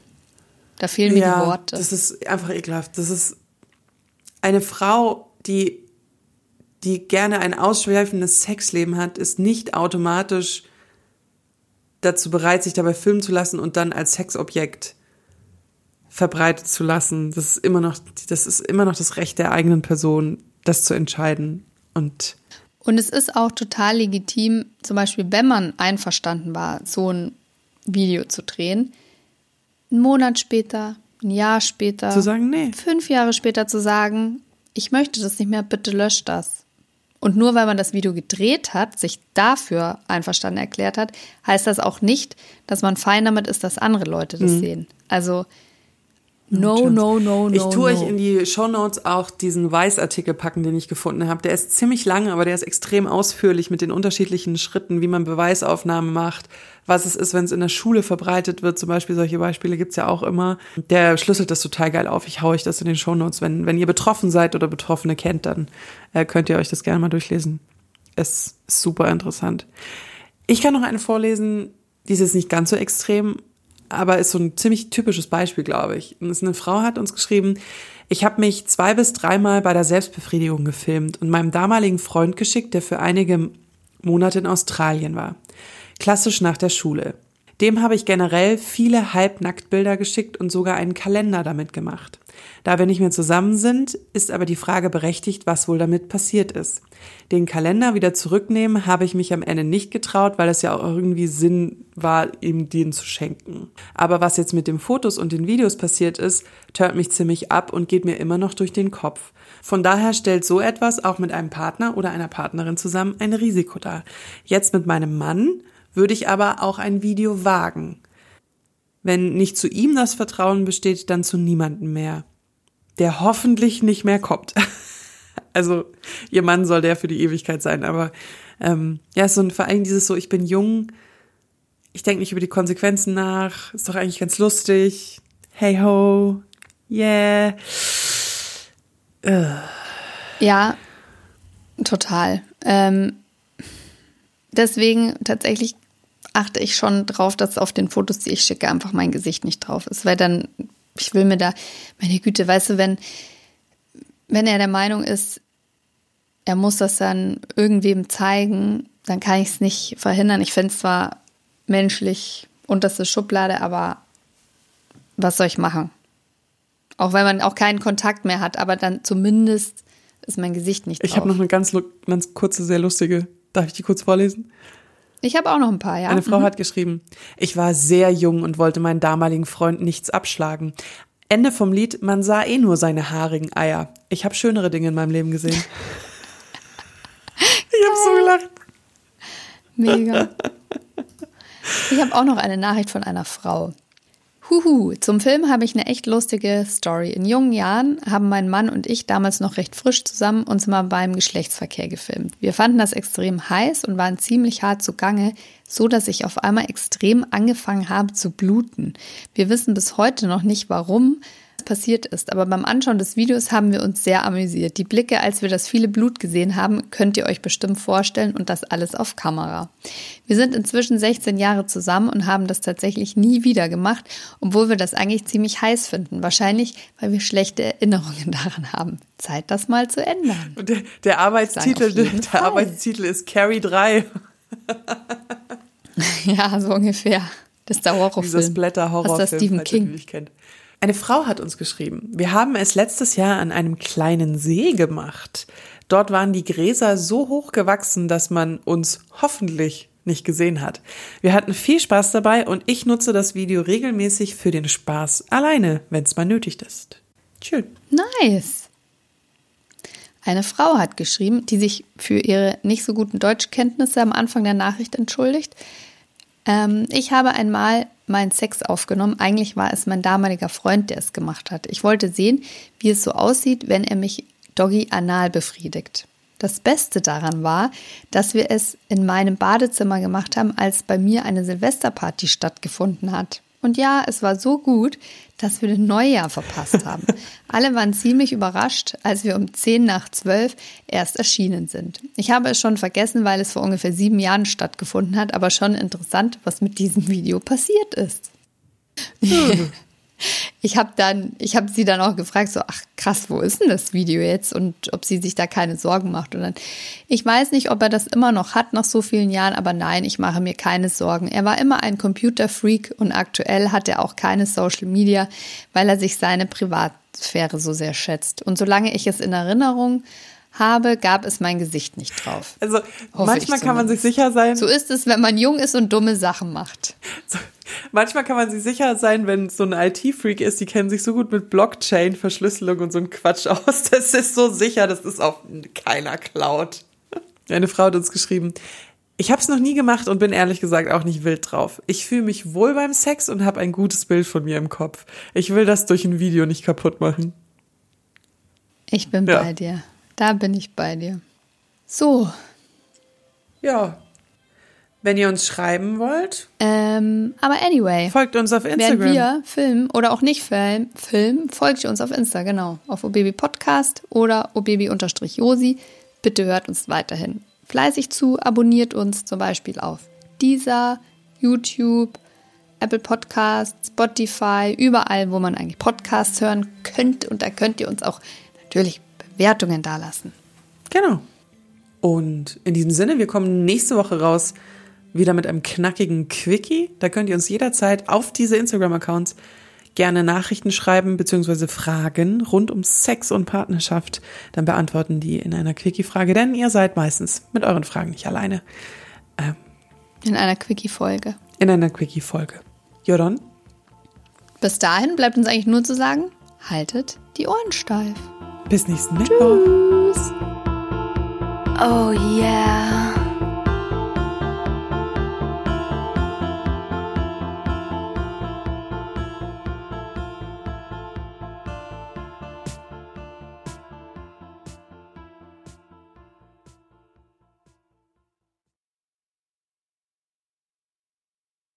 da fehlen mir ja, die Worte. Das ist einfach ekelhaft. Das ist eine Frau, die, die gerne ein ausschweifendes Sexleben hat, ist nicht automatisch dazu bereit, sich dabei filmen zu lassen und dann als Sexobjekt verbreitet zu lassen. Das ist immer noch, das ist immer noch das Recht der eigenen Person, das zu entscheiden. Und und es ist auch total legitim, zum Beispiel, wenn man einverstanden war, so ein Video zu drehen, einen Monat später, ein Jahr später, zu sagen, nee. fünf Jahre später zu sagen, ich möchte das nicht mehr, bitte löscht das. Und nur weil man das Video gedreht hat, sich dafür einverstanden erklärt hat, heißt das auch nicht, dass man fein damit ist, dass andere Leute das mhm. sehen. Also No, no, no, no. Ich tue no. euch in die Show Notes auch diesen Weißartikel packen, den ich gefunden habe. Der ist ziemlich lang, aber der ist extrem ausführlich mit den unterschiedlichen Schritten, wie man Beweisaufnahme macht, was es ist, wenn es in der Schule verbreitet wird. Zum Beispiel solche Beispiele gibt's ja auch immer. Der schlüsselt das total geil auf. Ich hau euch das in den Show Notes. Wenn, wenn ihr betroffen seid oder Betroffene kennt, dann äh, könnt ihr euch das gerne mal durchlesen. Es ist super interessant. Ich kann noch eine vorlesen, die ist jetzt nicht ganz so extrem, aber ist so ein ziemlich typisches Beispiel, glaube ich. Eine Frau hat uns geschrieben, ich habe mich zwei bis dreimal bei der Selbstbefriedigung gefilmt und meinem damaligen Freund geschickt, der für einige Monate in Australien war. Klassisch nach der Schule. Dem habe ich generell viele Halbnacktbilder geschickt und sogar einen Kalender damit gemacht. Da wir nicht mehr zusammen sind, ist aber die Frage berechtigt, was wohl damit passiert ist. Den Kalender wieder zurücknehmen habe ich mich am Ende nicht getraut, weil es ja auch irgendwie Sinn war, ihm den zu schenken. Aber was jetzt mit den Fotos und den Videos passiert ist, turnt mich ziemlich ab und geht mir immer noch durch den Kopf. Von daher stellt so etwas auch mit einem Partner oder einer Partnerin zusammen ein Risiko dar. Jetzt mit meinem Mann würde ich aber auch ein Video wagen. Wenn nicht zu ihm das Vertrauen besteht, dann zu niemandem mehr. Der hoffentlich nicht mehr kommt. also ihr Mann soll der für die Ewigkeit sein, aber ähm, ja, so ein, vor allem dieses so, ich bin jung, ich denke nicht über die Konsequenzen nach, ist doch eigentlich ganz lustig. Hey ho, yeah. Ja, total. Ähm, deswegen tatsächlich achte ich schon drauf, dass auf den Fotos, die ich schicke, einfach mein Gesicht nicht drauf ist. Weil dann, ich will mir da, meine Güte, weißt du, wenn, wenn er der Meinung ist, er muss das dann irgendwem zeigen, dann kann ich es nicht verhindern. Ich finde es zwar menschlich unterste Schublade, aber was soll ich machen? Auch wenn man auch keinen Kontakt mehr hat, aber dann zumindest ist mein Gesicht nicht drauf. Ich habe noch eine ganz, ganz kurze, sehr lustige. Darf ich die kurz vorlesen? Ich habe auch noch ein paar, ja. Eine Frau mhm. hat geschrieben, ich war sehr jung und wollte meinen damaligen Freund nichts abschlagen. Ende vom Lied, man sah eh nur seine haarigen Eier. Ich habe schönere Dinge in meinem Leben gesehen. ich habe so gelacht. Mega. Ich habe auch noch eine Nachricht von einer Frau. Huhu, zum Film habe ich eine echt lustige Story. In jungen Jahren haben mein Mann und ich damals noch recht frisch zusammen uns mal beim Geschlechtsverkehr gefilmt. Wir fanden das extrem heiß und waren ziemlich hart zugange, so dass ich auf einmal extrem angefangen habe zu bluten. Wir wissen bis heute noch nicht warum, passiert ist. Aber beim Anschauen des Videos haben wir uns sehr amüsiert. Die Blicke, als wir das viele Blut gesehen haben, könnt ihr euch bestimmt vorstellen und das alles auf Kamera. Wir sind inzwischen 16 Jahre zusammen und haben das tatsächlich nie wieder gemacht, obwohl wir das eigentlich ziemlich heiß finden. Wahrscheinlich, weil wir schlechte Erinnerungen daran haben. Zeit, das mal zu ändern. Der, der Arbeitstitel, der Arbeitstitel ist Carrie 3. ja, so ungefähr. Das ist der Horrorfilm. Dieses Blätter-Horrorfilm, Was das Stephen King. kennt. Eine Frau hat uns geschrieben, wir haben es letztes Jahr an einem kleinen See gemacht. Dort waren die Gräser so hoch gewachsen, dass man uns hoffentlich nicht gesehen hat. Wir hatten viel Spaß dabei und ich nutze das Video regelmäßig für den Spaß alleine, wenn es mal nötig ist. Schön. Nice. Eine Frau hat geschrieben, die sich für ihre nicht so guten Deutschkenntnisse am Anfang der Nachricht entschuldigt. Ähm, ich habe einmal meinen Sex aufgenommen. Eigentlich war es mein damaliger Freund, der es gemacht hat. Ich wollte sehen, wie es so aussieht, wenn er mich doggy anal befriedigt. Das Beste daran war, dass wir es in meinem Badezimmer gemacht haben, als bei mir eine Silvesterparty stattgefunden hat. Und ja, es war so gut, dass wir den Neujahr verpasst haben. Alle waren ziemlich überrascht, als wir um 10 nach 12 erst erschienen sind. Ich habe es schon vergessen, weil es vor ungefähr sieben Jahren stattgefunden hat, aber schon interessant, was mit diesem Video passiert ist. Ich habe dann, ich habe sie dann auch gefragt, so, ach krass, wo ist denn das Video jetzt und ob sie sich da keine Sorgen macht. Und dann, ich weiß nicht, ob er das immer noch hat nach so vielen Jahren, aber nein, ich mache mir keine Sorgen. Er war immer ein Computerfreak und aktuell hat er auch keine Social Media, weil er sich seine Privatsphäre so sehr schätzt. Und solange ich es in Erinnerung habe, gab es mein Gesicht nicht drauf. Also Hoffe manchmal kann man sich sicher sein. So ist es, wenn man jung ist und dumme Sachen macht. So, manchmal kann man sich sicher sein, wenn so ein IT-Freak ist, die kennen sich so gut mit Blockchain, Verschlüsselung und so ein Quatsch aus. Das ist so sicher, das ist auf keiner Cloud. Eine Frau hat uns geschrieben, ich habe es noch nie gemacht und bin ehrlich gesagt auch nicht wild drauf. Ich fühle mich wohl beim Sex und habe ein gutes Bild von mir im Kopf. Ich will das durch ein Video nicht kaputt machen. Ich bin ja. bei dir. Da bin ich bei dir. So. Ja. Wenn ihr uns schreiben wollt. Ähm, aber anyway. Folgt uns auf Instagram. Wenn wir filmen oder auch nicht filmen, filmen folgt ihr uns auf Insta, genau. Auf obaby Podcast oder obaby-josi. Bitte hört uns weiterhin fleißig zu, abonniert uns zum Beispiel auf dieser, YouTube, Apple Podcasts, Spotify, überall, wo man eigentlich Podcasts hören könnte. Und da könnt ihr uns auch natürlich Wertungen dalassen. Genau. Und in diesem Sinne, wir kommen nächste Woche raus wieder mit einem knackigen Quickie. Da könnt ihr uns jederzeit auf diese Instagram-Accounts gerne Nachrichten schreiben bzw. Fragen rund um Sex und Partnerschaft. Dann beantworten die in einer Quickie-Frage, denn ihr seid meistens mit euren Fragen nicht alleine. Ähm, in einer Quickie-Folge. In einer Quickie-Folge. Joron? Bis dahin bleibt uns eigentlich nur zu sagen, haltet die Ohren steif. Bis nächsten Mittwoch. Tschüss. Oh yeah.